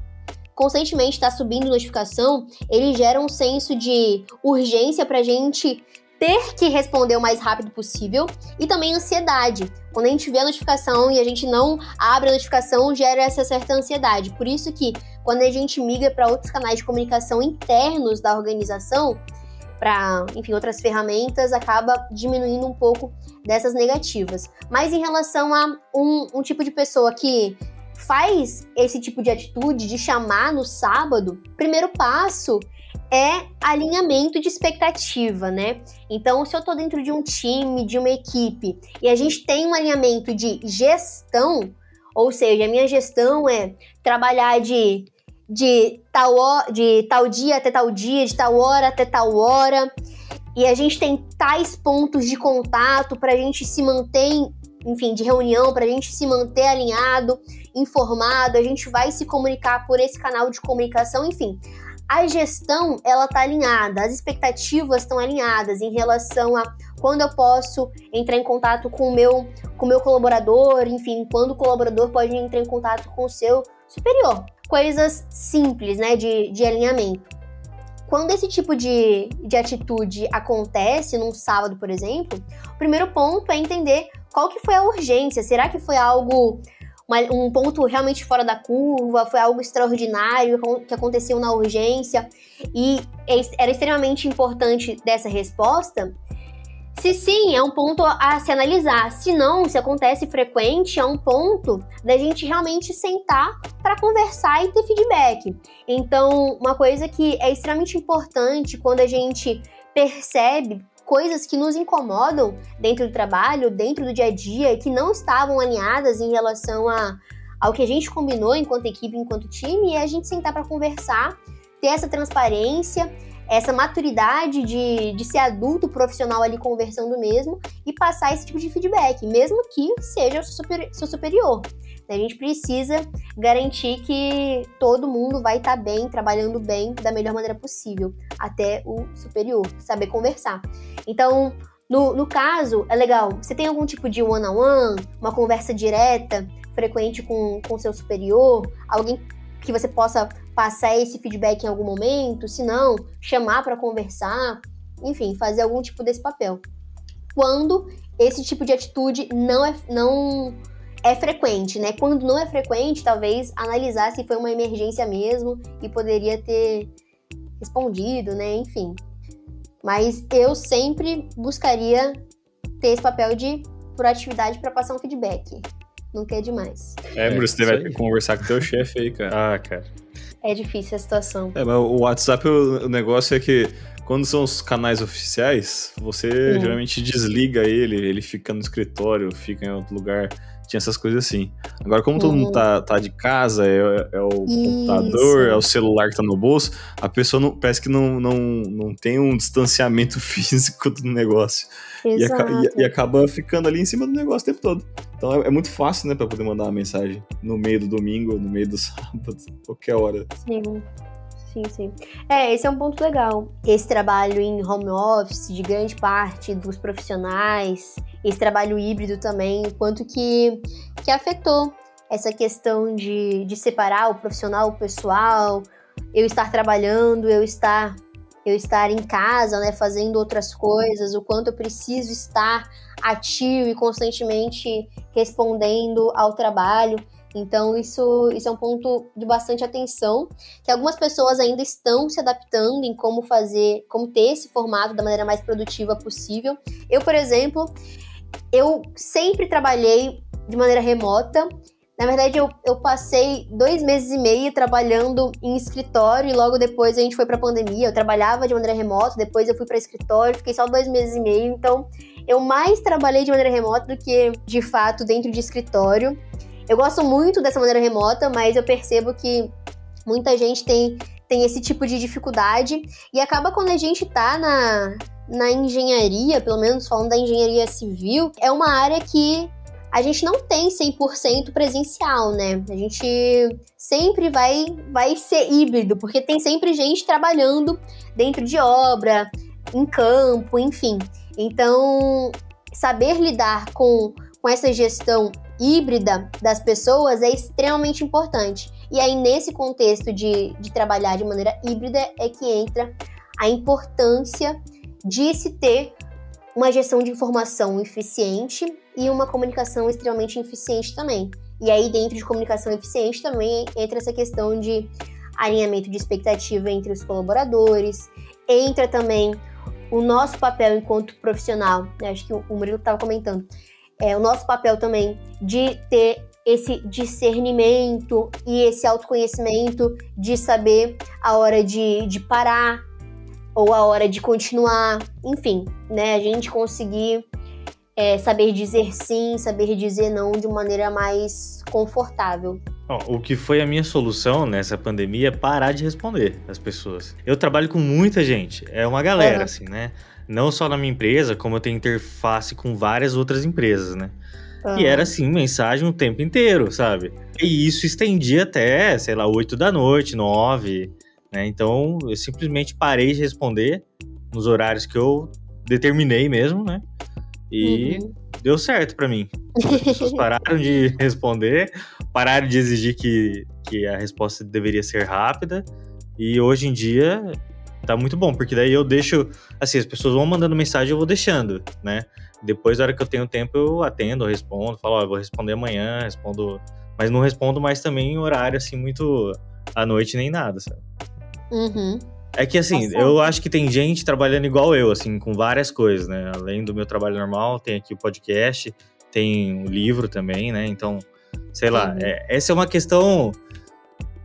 constantemente está subindo notificação, ele gera um senso de urgência para a gente ter que responder o mais rápido possível e também ansiedade. Quando a gente vê a notificação e a gente não abre a notificação, gera essa certa ansiedade. Por isso que quando a gente migra para outros canais de comunicação internos da organização, para, enfim, outras ferramentas, acaba diminuindo um pouco dessas negativas. Mas em relação a um, um tipo de pessoa que faz esse tipo de atitude de chamar no sábado, primeiro passo é alinhamento de expectativa, né? Então, se eu tô dentro de um time, de uma equipe, e a gente tem um alinhamento de gestão, ou seja, a minha gestão é trabalhar de, de, tal, de tal dia até tal dia, de tal hora até tal hora, e a gente tem tais pontos de contato para a gente se manter, enfim, de reunião, para a gente se manter alinhado informado, a gente vai se comunicar por esse canal de comunicação, enfim. A gestão, ela tá alinhada, as expectativas estão alinhadas em relação a quando eu posso entrar em contato com o meu, com o meu colaborador, enfim, quando o colaborador pode entrar em contato com o seu superior. Coisas simples, né, de, de alinhamento. Quando esse tipo de, de atitude acontece num sábado, por exemplo, o primeiro ponto é entender qual que foi a urgência. Será que foi algo um ponto realmente fora da curva, foi algo extraordinário que aconteceu na urgência e é era extremamente importante dessa resposta? Se sim, é um ponto a se analisar. Se não, se acontece frequente, é um ponto da gente realmente sentar para conversar e ter feedback. Então, uma coisa que é extremamente importante quando a gente percebe coisas que nos incomodam dentro do trabalho, dentro do dia a dia, que não estavam alinhadas em relação a, ao que a gente combinou enquanto equipe, enquanto time, e a gente sentar para conversar, ter essa transparência, essa maturidade de, de ser adulto profissional ali conversando mesmo e passar esse tipo de feedback, mesmo que seja o seu, seu superior. A gente precisa garantir que todo mundo vai estar tá bem, trabalhando bem, da melhor maneira possível, até o superior, saber conversar. Então, no, no caso, é legal, você tem algum tipo de one-on-one, -on -one, uma conversa direta, frequente com o seu superior, alguém que você possa passar esse feedback em algum momento, se não, chamar para conversar, enfim, fazer algum tipo desse papel. Quando esse tipo de atitude não é, não é frequente, né? Quando não é frequente, talvez analisar se foi uma emergência mesmo e poderia ter respondido, né? Enfim. Mas eu sempre buscaria ter esse papel de proatividade para passar um feedback. Nunca é demais. É, Bruce, você vai ter que conversar com o teu (laughs) chefe aí, cara. Ah, cara. É difícil a situação. É, mas o WhatsApp, o negócio é que quando são os canais oficiais, você hum. geralmente desliga ele, ele fica no escritório, fica em outro lugar tinha essas coisas assim. Agora, como uhum. todo mundo uhum. tá, tá de casa, é, é o Isso. computador, é o celular que tá no bolso, a pessoa não, parece que não, não, não tem um distanciamento (laughs) físico do negócio. E, e, e, acaba ficando ali em cima do negócio o tempo todo. Então é, é, muito fácil, né, pra poder mandar uma mensagem no meio do domingo, no meio do (laughs) sábado, qualquer hora. Sim. Sim, sim. É, esse é um ponto legal. Esse trabalho em home office de grande parte dos profissionais, esse trabalho híbrido também, o quanto que, que afetou essa questão de, de separar o profissional o pessoal, eu estar trabalhando, eu estar eu estar em casa, né, fazendo outras coisas, o quanto eu preciso estar ativo e constantemente respondendo ao trabalho. Então, isso, isso é um ponto de bastante atenção, que algumas pessoas ainda estão se adaptando em como fazer, como ter esse formato da maneira mais produtiva possível. Eu, por exemplo, eu sempre trabalhei de maneira remota. Na verdade, eu, eu passei dois meses e meio trabalhando em escritório e logo depois a gente foi para a pandemia. Eu trabalhava de maneira remota, depois eu fui para escritório, fiquei só dois meses e meio. Então, eu mais trabalhei de maneira remota do que de fato dentro de escritório. Eu gosto muito dessa maneira remota, mas eu percebo que muita gente tem, tem esse tipo de dificuldade e acaba quando a gente tá na, na engenharia, pelo menos falando da engenharia civil, é uma área que a gente não tem 100% presencial, né? A gente sempre vai, vai ser híbrido, porque tem sempre gente trabalhando dentro de obra, em campo, enfim. Então, saber lidar com, com essa gestão híbrida das pessoas é extremamente importante. E aí, nesse contexto de, de trabalhar de maneira híbrida, é que entra a importância de se ter uma gestão de informação eficiente e uma comunicação extremamente eficiente também. E aí, dentro de comunicação eficiente, também entra essa questão de alinhamento de expectativa entre os colaboradores, entra também o nosso papel enquanto profissional, né? acho que o Murilo estava comentando, é, o nosso papel também de ter esse discernimento e esse autoconhecimento de saber a hora de, de parar ou a hora de continuar, enfim, né? A gente conseguir é, saber dizer sim, saber dizer não de maneira mais confortável. O que foi a minha solução nessa pandemia é parar de responder as pessoas. Eu trabalho com muita gente, é uma galera, uhum. assim, né? Não só na minha empresa, como eu tenho interface com várias outras empresas, né? Uhum. E era assim, mensagem o tempo inteiro, sabe? E isso estendia até, sei lá, 8 da noite, 9, né? Então eu simplesmente parei de responder nos horários que eu determinei mesmo, né? E uhum. deu certo para mim. As pessoas (laughs) pararam de responder, pararam de exigir que, que a resposta deveria ser rápida. E hoje em dia tá muito bom, porque daí eu deixo, assim, as pessoas vão mandando mensagem eu vou deixando, né? Depois, na hora que eu tenho tempo, eu atendo, eu respondo, falo, ó, eu vou responder amanhã, respondo, mas não respondo mais também em horário, assim, muito à noite nem nada, sabe? Uhum. É que assim, tá eu acho que tem gente trabalhando igual eu, assim, com várias coisas, né? Além do meu trabalho normal, tem aqui o podcast, tem o livro também, né? Então, sei lá, é, essa é uma questão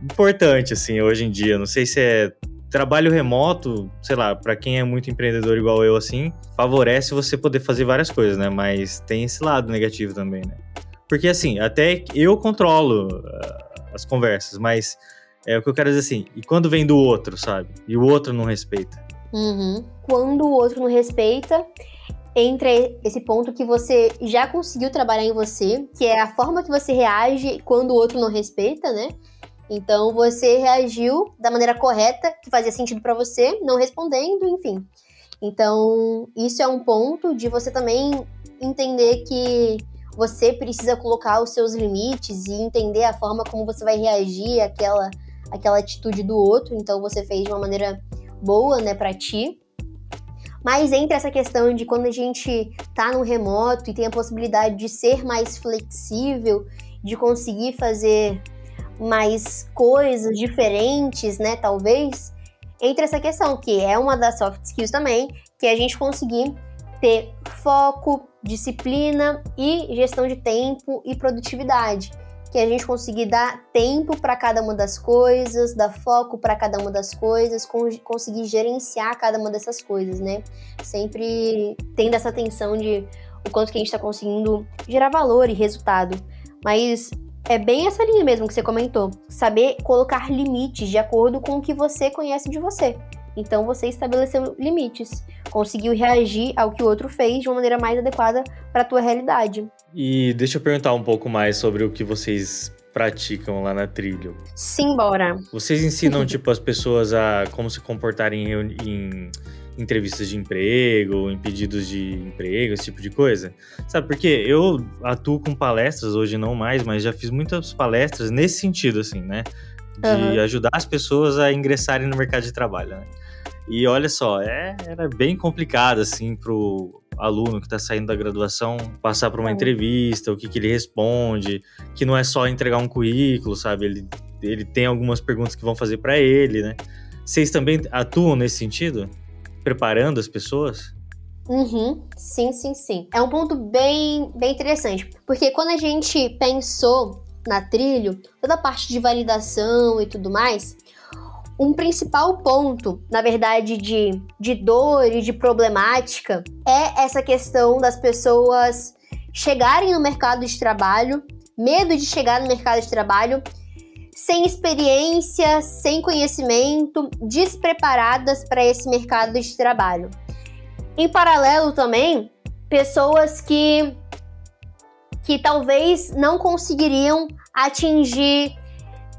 importante, assim, hoje em dia. Não sei se é trabalho remoto, sei lá, para quem é muito empreendedor igual eu assim, favorece você poder fazer várias coisas, né? Mas tem esse lado negativo também, né? Porque assim, até eu controlo uh, as conversas, mas é o que eu quero dizer assim, e quando vem do outro, sabe? E o outro não respeita. Uhum. Quando o outro não respeita, entra esse ponto que você já conseguiu trabalhar em você, que é a forma que você reage quando o outro não respeita, né? Então você reagiu da maneira correta, que fazia sentido para você, não respondendo, enfim. Então, isso é um ponto de você também entender que você precisa colocar os seus limites e entender a forma como você vai reagir àquela, àquela atitude do outro. Então, você fez de uma maneira boa, né, para ti. Mas entre essa questão de quando a gente tá no remoto e tem a possibilidade de ser mais flexível, de conseguir fazer mais coisas diferentes, né? Talvez, entre essa questão, que é uma das soft skills também, que é a gente conseguir ter foco, disciplina e gestão de tempo e produtividade. Que a gente conseguir dar tempo para cada uma das coisas, dar foco para cada uma das coisas, conseguir gerenciar cada uma dessas coisas, né? Sempre tendo essa atenção de o quanto que a gente está conseguindo gerar valor e resultado. Mas é bem essa linha mesmo que você comentou. Saber colocar limites de acordo com o que você conhece de você. Então você estabeleceu limites, conseguiu reagir ao que o outro fez de uma maneira mais adequada para a tua realidade. E deixa eu perguntar um pouco mais sobre o que vocês praticam lá na trilha. Simbora. Vocês ensinam (laughs) tipo as pessoas a como se comportarem em, em entrevistas de emprego, em pedidos de emprego, esse tipo de coisa. Sabe, porque eu atuo com palestras, hoje não mais, mas já fiz muitas palestras nesse sentido, assim, né? De uhum. ajudar as pessoas a ingressarem no mercado de trabalho, né? E olha só, é, era bem complicado, assim, pro aluno que está saindo da graduação passar por uma é. entrevista, o que, que ele responde, que não é só entregar um currículo, sabe? Ele, ele tem algumas perguntas que vão fazer para ele, né? Vocês também atuam nesse sentido? Preparando as pessoas? Uhum, sim, sim, sim. É um ponto bem, bem interessante, porque quando a gente pensou na trilho, toda a parte de validação e tudo mais, um principal ponto, na verdade, de, de dor e de problemática é essa questão das pessoas chegarem no mercado de trabalho, medo de chegar no mercado de trabalho sem experiência, sem conhecimento, despreparadas para esse mercado de trabalho. Em paralelo também, pessoas que que talvez não conseguiriam atingir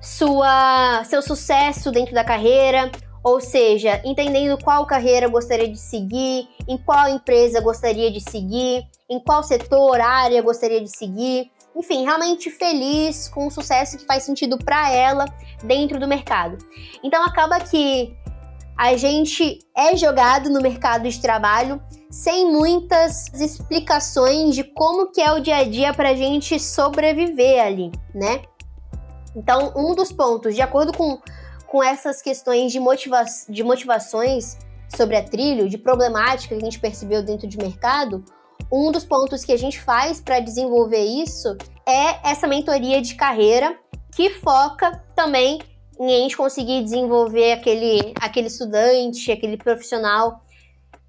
sua, seu sucesso dentro da carreira, ou seja, entendendo qual carreira gostaria de seguir, em qual empresa gostaria de seguir, em qual setor, área gostaria de seguir. Enfim, realmente feliz com o sucesso que faz sentido para ela dentro do mercado. Então acaba que a gente é jogado no mercado de trabalho sem muitas explicações de como que é o dia a dia para a gente sobreviver ali, né? Então, um dos pontos, de acordo com, com essas questões de, motiva de motivações sobre a trilho, de problemática que a gente percebeu dentro de mercado, um dos pontos que a gente faz para desenvolver isso é essa mentoria de carreira que foca também em a gente conseguir desenvolver aquele, aquele estudante, aquele profissional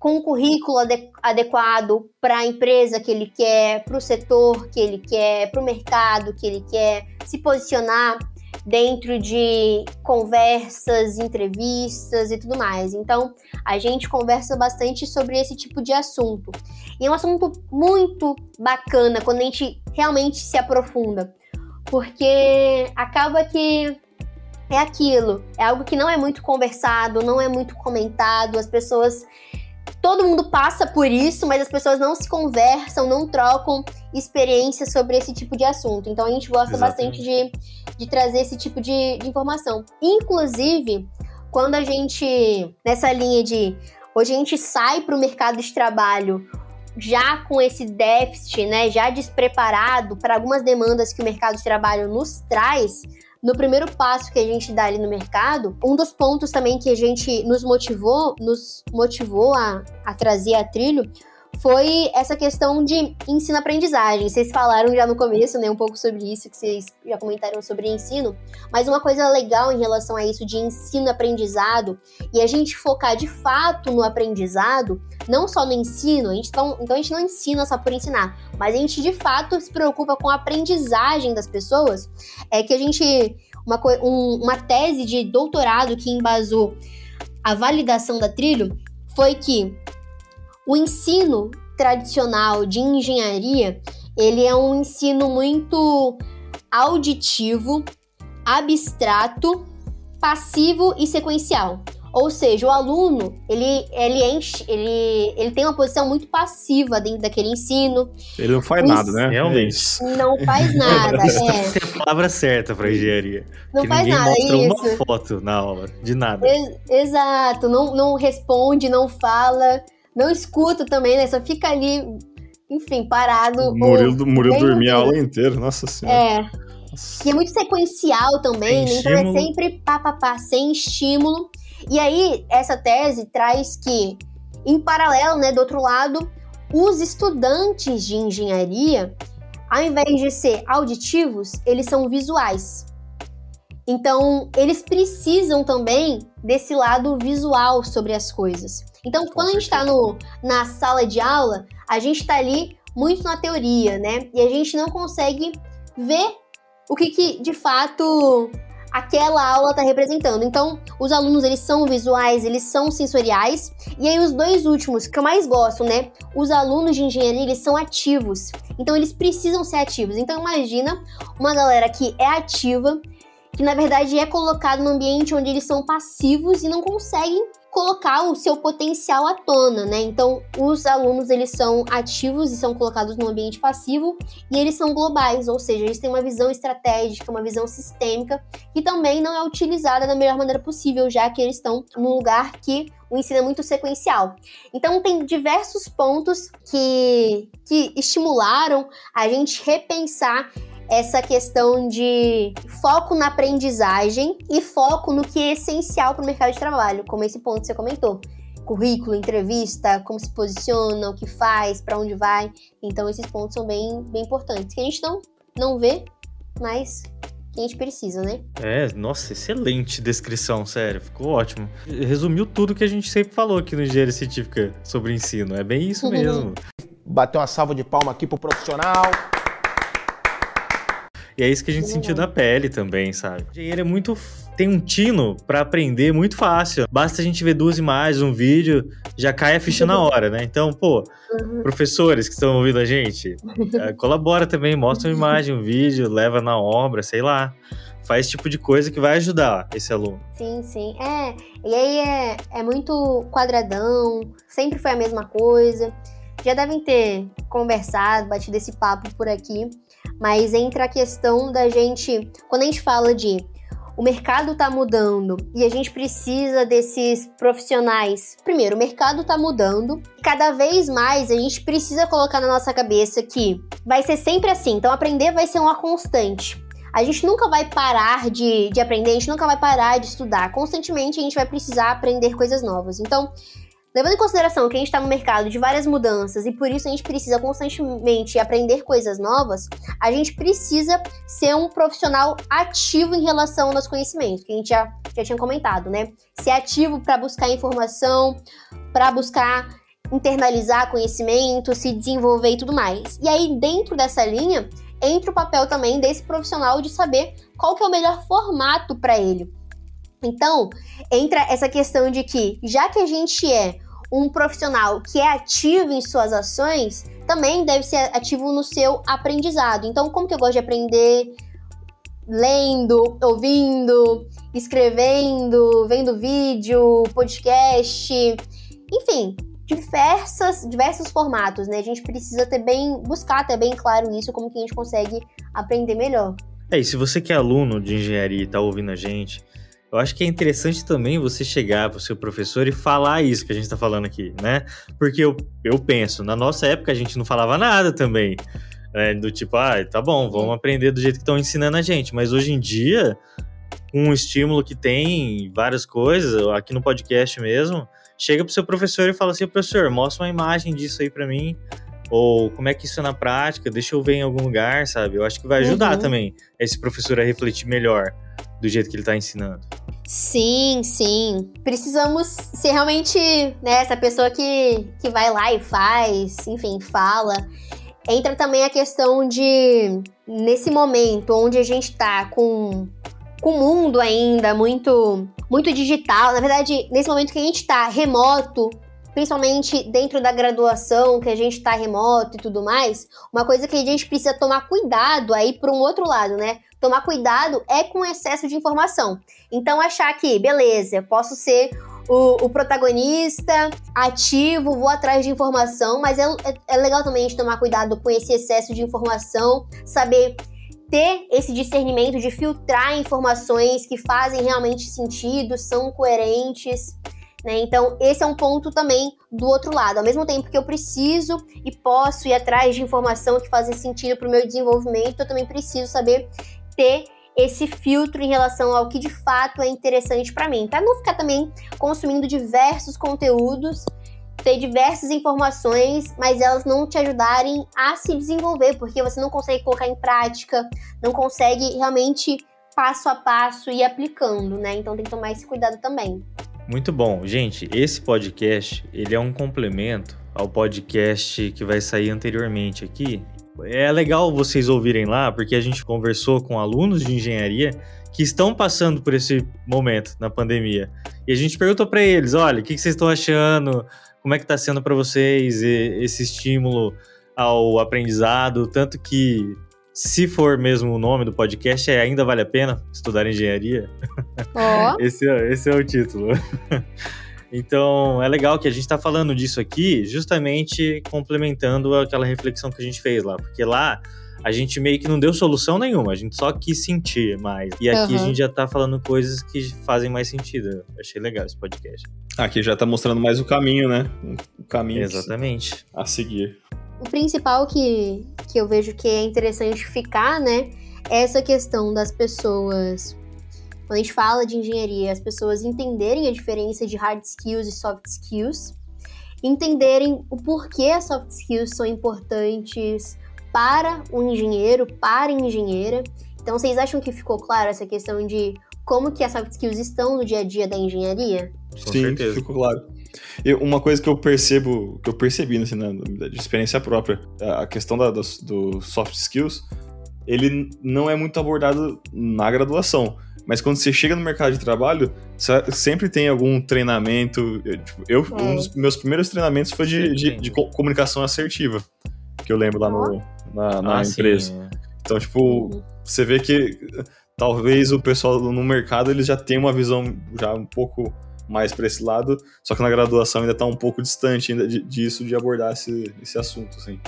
com um currículo adequado para a empresa que ele quer, para o setor que ele quer, para o mercado que ele quer, se posicionar dentro de conversas, entrevistas e tudo mais. Então, a gente conversa bastante sobre esse tipo de assunto. E é um assunto muito bacana quando a gente realmente se aprofunda, porque acaba que é aquilo, é algo que não é muito conversado, não é muito comentado, as pessoas todo mundo passa por isso, mas as pessoas não se conversam, não trocam experiências sobre esse tipo de assunto. Então a gente gosta Exatamente. bastante de, de trazer esse tipo de, de informação. Inclusive, quando a gente, nessa linha de hoje a gente sai para o mercado de trabalho já com esse déficit, né, já despreparado para algumas demandas que o mercado de trabalho nos traz, no primeiro passo que a gente dá ali no mercado, um dos pontos também que a gente nos motivou, nos motivou a, a trazer a trilho foi essa questão de ensino-aprendizagem. Vocês falaram já no começo, né, um pouco sobre isso, que vocês já comentaram sobre ensino, mas uma coisa legal em relação a isso de ensino-aprendizado e a gente focar de fato no aprendizado, não só no ensino, a gente então, então a gente não ensina só por ensinar, mas a gente de fato se preocupa com a aprendizagem das pessoas, é que a gente uma, um, uma tese de doutorado que embasou a validação da trilho foi que o ensino tradicional de engenharia, ele é um ensino muito auditivo, abstrato, passivo e sequencial. Ou seja, o aluno, ele, ele, enche, ele, ele tem uma posição muito passiva dentro daquele ensino. Ele não faz nada, né? Realmente. Não faz (laughs) nada, é. é a palavra certa para engenharia. Não que faz ninguém nada, mostra isso. uma foto na aula, de nada. Ex exato, não, não responde, não fala não escuta também, né? Só fica ali, enfim, parado. Murilo, Murilo dormia a aula inteira, nossa senhora. É. Nossa. E é muito sequencial também, né? Então é sempre pá, pá, pá, sem estímulo. E aí, essa tese traz que, em paralelo, né, do outro lado, os estudantes de engenharia, ao invés de ser auditivos, eles são visuais. Então, eles precisam também desse lado visual sobre as coisas. Então, quando a gente está na sala de aula, a gente está ali muito na teoria, né? E a gente não consegue ver o que, que de fato aquela aula está representando. Então, os alunos eles são visuais, eles são sensoriais. E aí os dois últimos que eu mais gosto, né? Os alunos de engenharia eles são ativos. Então eles precisam ser ativos. Então imagina uma galera que é ativa, que na verdade é colocado num ambiente onde eles são passivos e não conseguem colocar o seu potencial à tona, né? Então, os alunos eles são ativos e são colocados no ambiente passivo e eles são globais, ou seja, eles têm uma visão estratégica, uma visão sistêmica que também não é utilizada da melhor maneira possível, já que eles estão num lugar que o ensino é muito sequencial. Então, tem diversos pontos que, que estimularam a gente repensar essa questão de foco na aprendizagem e foco no que é essencial para o mercado de trabalho, como esse ponto que você comentou. Currículo, entrevista, como se posiciona, o que faz, para onde vai. Então, esses pontos são bem, bem importantes, que a gente não, não vê, mas que a gente precisa, né? É, nossa, excelente descrição, sério, ficou ótimo. Resumiu tudo que a gente sempre falou aqui no Engenharia Científica sobre ensino, é bem isso (laughs) mesmo. Bater uma salva de palma aqui pro profissional. E é isso que a gente sentiu na pele também, sabe? O engenheiro é muito. tem um tino para aprender muito fácil. Basta a gente ver duas imagens, um vídeo, já cai a ficha na hora, né? Então, pô, uhum. professores que estão ouvindo a gente, (laughs) é, colabora também, mostra uma imagem, um vídeo, leva na obra, sei lá faz esse tipo de coisa que vai ajudar esse aluno. Sim, sim. É, e aí é, é muito quadradão, sempre foi a mesma coisa. Já devem ter conversado, batido esse papo por aqui mas entra a questão da gente, quando a gente fala de o mercado está mudando e a gente precisa desses profissionais. Primeiro, o mercado está mudando. Cada vez mais a gente precisa colocar na nossa cabeça que vai ser sempre assim. Então, aprender vai ser uma constante. A gente nunca vai parar de, de aprender, a gente nunca vai parar de estudar. Constantemente a gente vai precisar aprender coisas novas. Então, Levando em consideração que a gente está no mercado de várias mudanças e por isso a gente precisa constantemente aprender coisas novas, a gente precisa ser um profissional ativo em relação aos conhecimentos, que a gente já, já tinha comentado, né? Ser ativo para buscar informação, para buscar internalizar conhecimento, se desenvolver e tudo mais. E aí, dentro dessa linha, entra o papel também desse profissional de saber qual que é o melhor formato para ele. Então, entra essa questão de que, já que a gente é um profissional que é ativo em suas ações, também deve ser ativo no seu aprendizado. Então, como que eu gosto de aprender? Lendo, ouvindo, escrevendo, vendo vídeo, podcast, enfim, diversas, diversos formatos, né? A gente precisa ter bem, buscar ter bem claro isso, como que a gente consegue aprender melhor. É, e se você que é aluno de engenharia e tá ouvindo a gente, eu acho que é interessante também você chegar para o seu professor e falar isso que a gente está falando aqui, né? Porque eu, eu penso, na nossa época a gente não falava nada também. Né? Do tipo, ah, tá bom, vamos aprender do jeito que estão ensinando a gente. Mas hoje em dia, com um estímulo que tem várias coisas, aqui no podcast mesmo, chega pro seu professor e fala assim, professor, mostra uma imagem disso aí para mim. Ou como é que isso é na prática, deixa eu ver em algum lugar, sabe? Eu acho que vai ajudar uhum. também esse professor a refletir melhor do jeito que ele está ensinando. Sim, sim. Precisamos ser realmente né, essa pessoa que, que vai lá e faz, enfim, fala. Entra também a questão de, nesse momento onde a gente está com, com o mundo ainda muito, muito digital, na verdade, nesse momento que a gente está remoto, principalmente dentro da graduação, que a gente está remoto e tudo mais, uma coisa que a gente precisa tomar cuidado aí para um outro lado, né? Tomar cuidado é com excesso de informação. Então, achar que, beleza, posso ser o, o, protagonista ativo, vou atrás de informação, mas é, é, é legal também a gente tomar cuidado com esse excesso de informação, saber ter esse discernimento de filtrar informações que fazem realmente sentido, são coerentes. Né? Então, esse é um ponto também do outro lado. Ao mesmo tempo que eu preciso e posso ir atrás de informação que fazem sentido para o meu desenvolvimento, eu também preciso saber ter esse filtro em relação ao que de fato é interessante para mim, para não ficar também consumindo diversos conteúdos, ter diversas informações, mas elas não te ajudarem a se desenvolver, porque você não consegue colocar em prática, não consegue realmente passo a passo ir aplicando, né? Então tem que tomar esse cuidado também. Muito bom. Gente, esse podcast, ele é um complemento ao podcast que vai sair anteriormente aqui. É legal vocês ouvirem lá, porque a gente conversou com alunos de engenharia que estão passando por esse momento na pandemia. E a gente perguntou para eles, olha, o que, vocês estão achando? Como é que está sendo para vocês esse estímulo ao aprendizado? Tanto que se for mesmo o nome do podcast, é Ainda Vale a Pena Estudar Engenharia. Oh. (laughs) esse, é, esse é o título. (laughs) Então, é legal que a gente está falando disso aqui, justamente complementando aquela reflexão que a gente fez lá, porque lá a gente meio que não deu solução nenhuma, a gente só quis sentir mais. E aqui uhum. a gente já está falando coisas que fazem mais sentido. Eu achei legal esse podcast. Aqui já está mostrando mais o caminho, né? O caminho Exatamente. a seguir. O principal que, que eu vejo que é interessante ficar, né, é essa questão das pessoas. Quando a gente fala de engenharia, as pessoas entenderem a diferença de hard skills e soft skills, entenderem o porquê as soft skills são importantes para o engenheiro, para a engenheira. Então, vocês acham que ficou claro essa questão de como que as soft skills estão no dia a dia da engenharia? Com Sim, certeza. ficou claro. E uma coisa que eu percebo, que eu percebi assim, na, de experiência própria, a questão da, dos, do soft skills, ele não é muito abordado na graduação. Mas quando você chega no mercado de trabalho, sempre tem algum treinamento. Tipo, eu, é. um dos meus primeiros treinamentos foi de, de, de, comunicação assertiva, que eu lembro lá no, na, na ah, empresa. Sim. Então, tipo, uhum. você vê que talvez o pessoal no mercado ele já tem uma visão já um pouco mais para esse lado, só que na graduação ainda está um pouco distante ainda disso, de abordar esse, esse assunto, assim.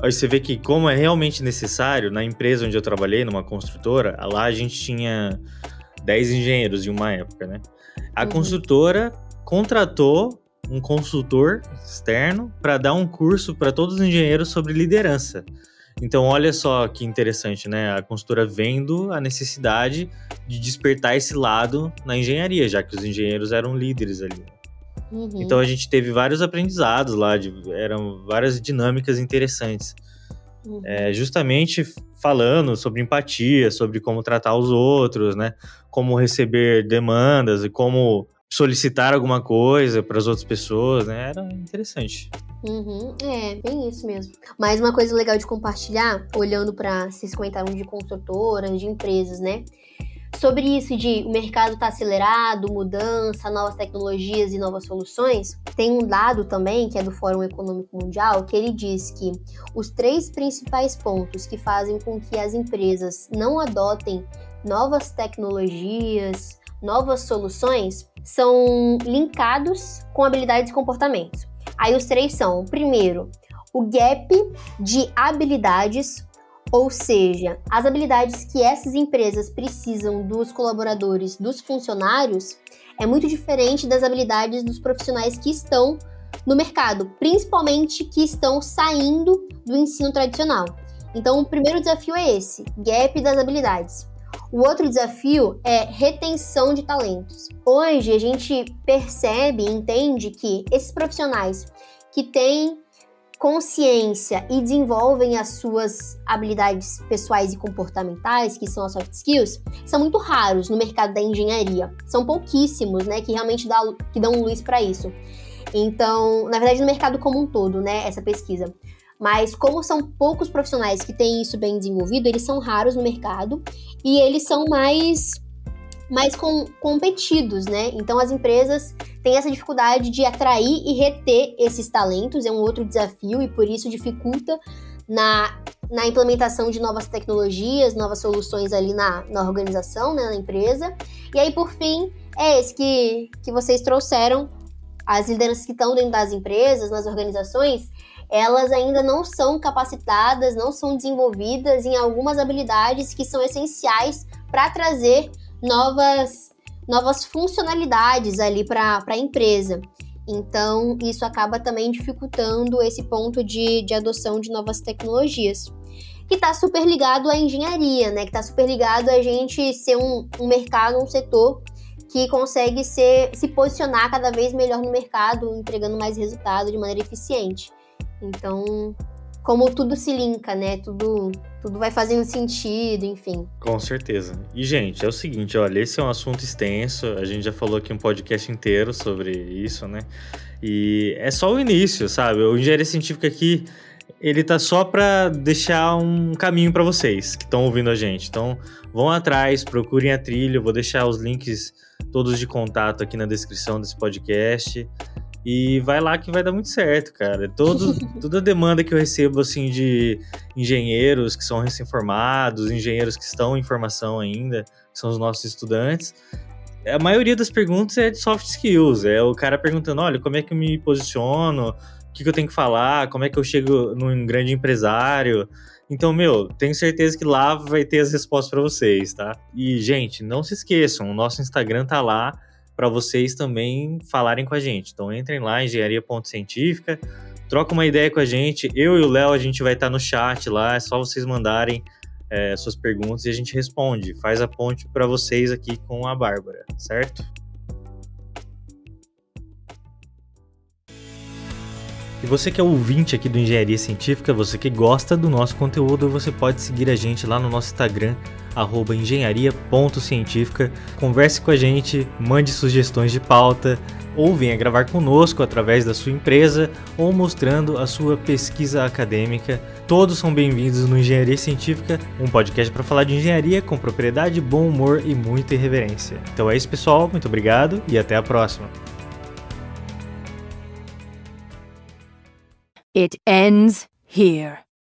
Aí você vê que como é realmente necessário, na empresa onde eu trabalhei, numa construtora, lá a gente tinha 10 engenheiros em uma época, né? A uhum. construtora contratou um consultor externo para dar um curso para todos os engenheiros sobre liderança. Então, olha só que interessante, né? A consultora vendo a necessidade de despertar esse lado na engenharia, já que os engenheiros eram líderes ali. Uhum. Então, a gente teve vários aprendizados lá, de, eram várias dinâmicas interessantes. Uhum. É, justamente falando sobre empatia, sobre como tratar os outros, né? Como receber demandas e como solicitar alguma coisa para as outras pessoas, né? Era interessante. Uhum, é, bem isso mesmo. Mas uma coisa legal de compartilhar, olhando para esses comentários de construtoras, de empresas, né? Sobre isso de o mercado está acelerado, mudança, novas tecnologias e novas soluções, tem um dado também, que é do Fórum Econômico Mundial, que ele diz que os três principais pontos que fazem com que as empresas não adotem novas tecnologias, novas soluções, são linkados com habilidades e comportamentos. Aí os três são: primeiro, o gap de habilidades, ou seja, as habilidades que essas empresas precisam dos colaboradores, dos funcionários, é muito diferente das habilidades dos profissionais que estão no mercado, principalmente que estão saindo do ensino tradicional. Então, o primeiro desafio é esse: gap das habilidades. O outro desafio é retenção de talentos. Hoje a gente percebe e entende que esses profissionais que têm consciência e desenvolvem as suas habilidades pessoais e comportamentais, que são as soft skills, são muito raros no mercado da engenharia. São pouquíssimos, né, que realmente dá, que dão luz para isso. Então, na verdade, no mercado como um todo, né, essa pesquisa. Mas como são poucos profissionais que têm isso bem desenvolvido, eles são raros no mercado e eles são mais mais com, competidos, né? Então as empresas têm essa dificuldade de atrair e reter esses talentos, é um outro desafio e por isso dificulta na, na implementação de novas tecnologias, novas soluções ali na, na organização, né, na empresa. E aí, por fim, é esse que, que vocês trouxeram, as lideranças que estão dentro das empresas, nas organizações, elas ainda não são capacitadas, não são desenvolvidas em algumas habilidades que são essenciais para trazer novas, novas funcionalidades ali para a empresa. Então, isso acaba também dificultando esse ponto de, de adoção de novas tecnologias. Que está super ligado à engenharia, né? Que está super ligado a gente ser um, um mercado, um setor que consegue ser, se posicionar cada vez melhor no mercado, entregando mais resultado de maneira eficiente. Então, como tudo se linka, né? Tudo, tudo vai fazendo sentido, enfim. Com certeza. E, gente, é o seguinte, olha, esse é um assunto extenso, a gente já falou aqui um podcast inteiro sobre isso, né? E é só o início, sabe? O engenharia científica aqui, ele tá só para deixar um caminho para vocês que estão ouvindo a gente. Então, vão atrás, procurem a trilha, eu vou deixar os links todos de contato aqui na descrição desse podcast. E vai lá que vai dar muito certo, cara. Todo, (laughs) toda a demanda que eu recebo, assim, de engenheiros que são recém-formados, engenheiros que estão em formação ainda, que são os nossos estudantes, a maioria das perguntas é de soft skills. É o cara perguntando: olha, como é que eu me posiciono? O que, que eu tenho que falar? Como é que eu chego num grande empresário? Então, meu, tenho certeza que lá vai ter as respostas para vocês, tá? E, gente, não se esqueçam, o nosso Instagram tá lá para vocês também falarem com a gente. Então entrem lá, engenharia.científica, troca uma ideia com a gente. Eu e o Léo, a gente vai estar no chat lá, é só vocês mandarem é, suas perguntas e a gente responde. Faz a ponte para vocês aqui com a Bárbara, certo? E você que é ouvinte aqui do Engenharia Científica, você que gosta do nosso conteúdo, você pode seguir a gente lá no nosso Instagram, engenharia.científica. Converse com a gente, mande sugestões de pauta, ou venha gravar conosco através da sua empresa ou mostrando a sua pesquisa acadêmica. Todos são bem-vindos no Engenharia Científica, um podcast para falar de engenharia com propriedade, bom humor e muita irreverência. Então é isso, pessoal. Muito obrigado e até a próxima. It ends here.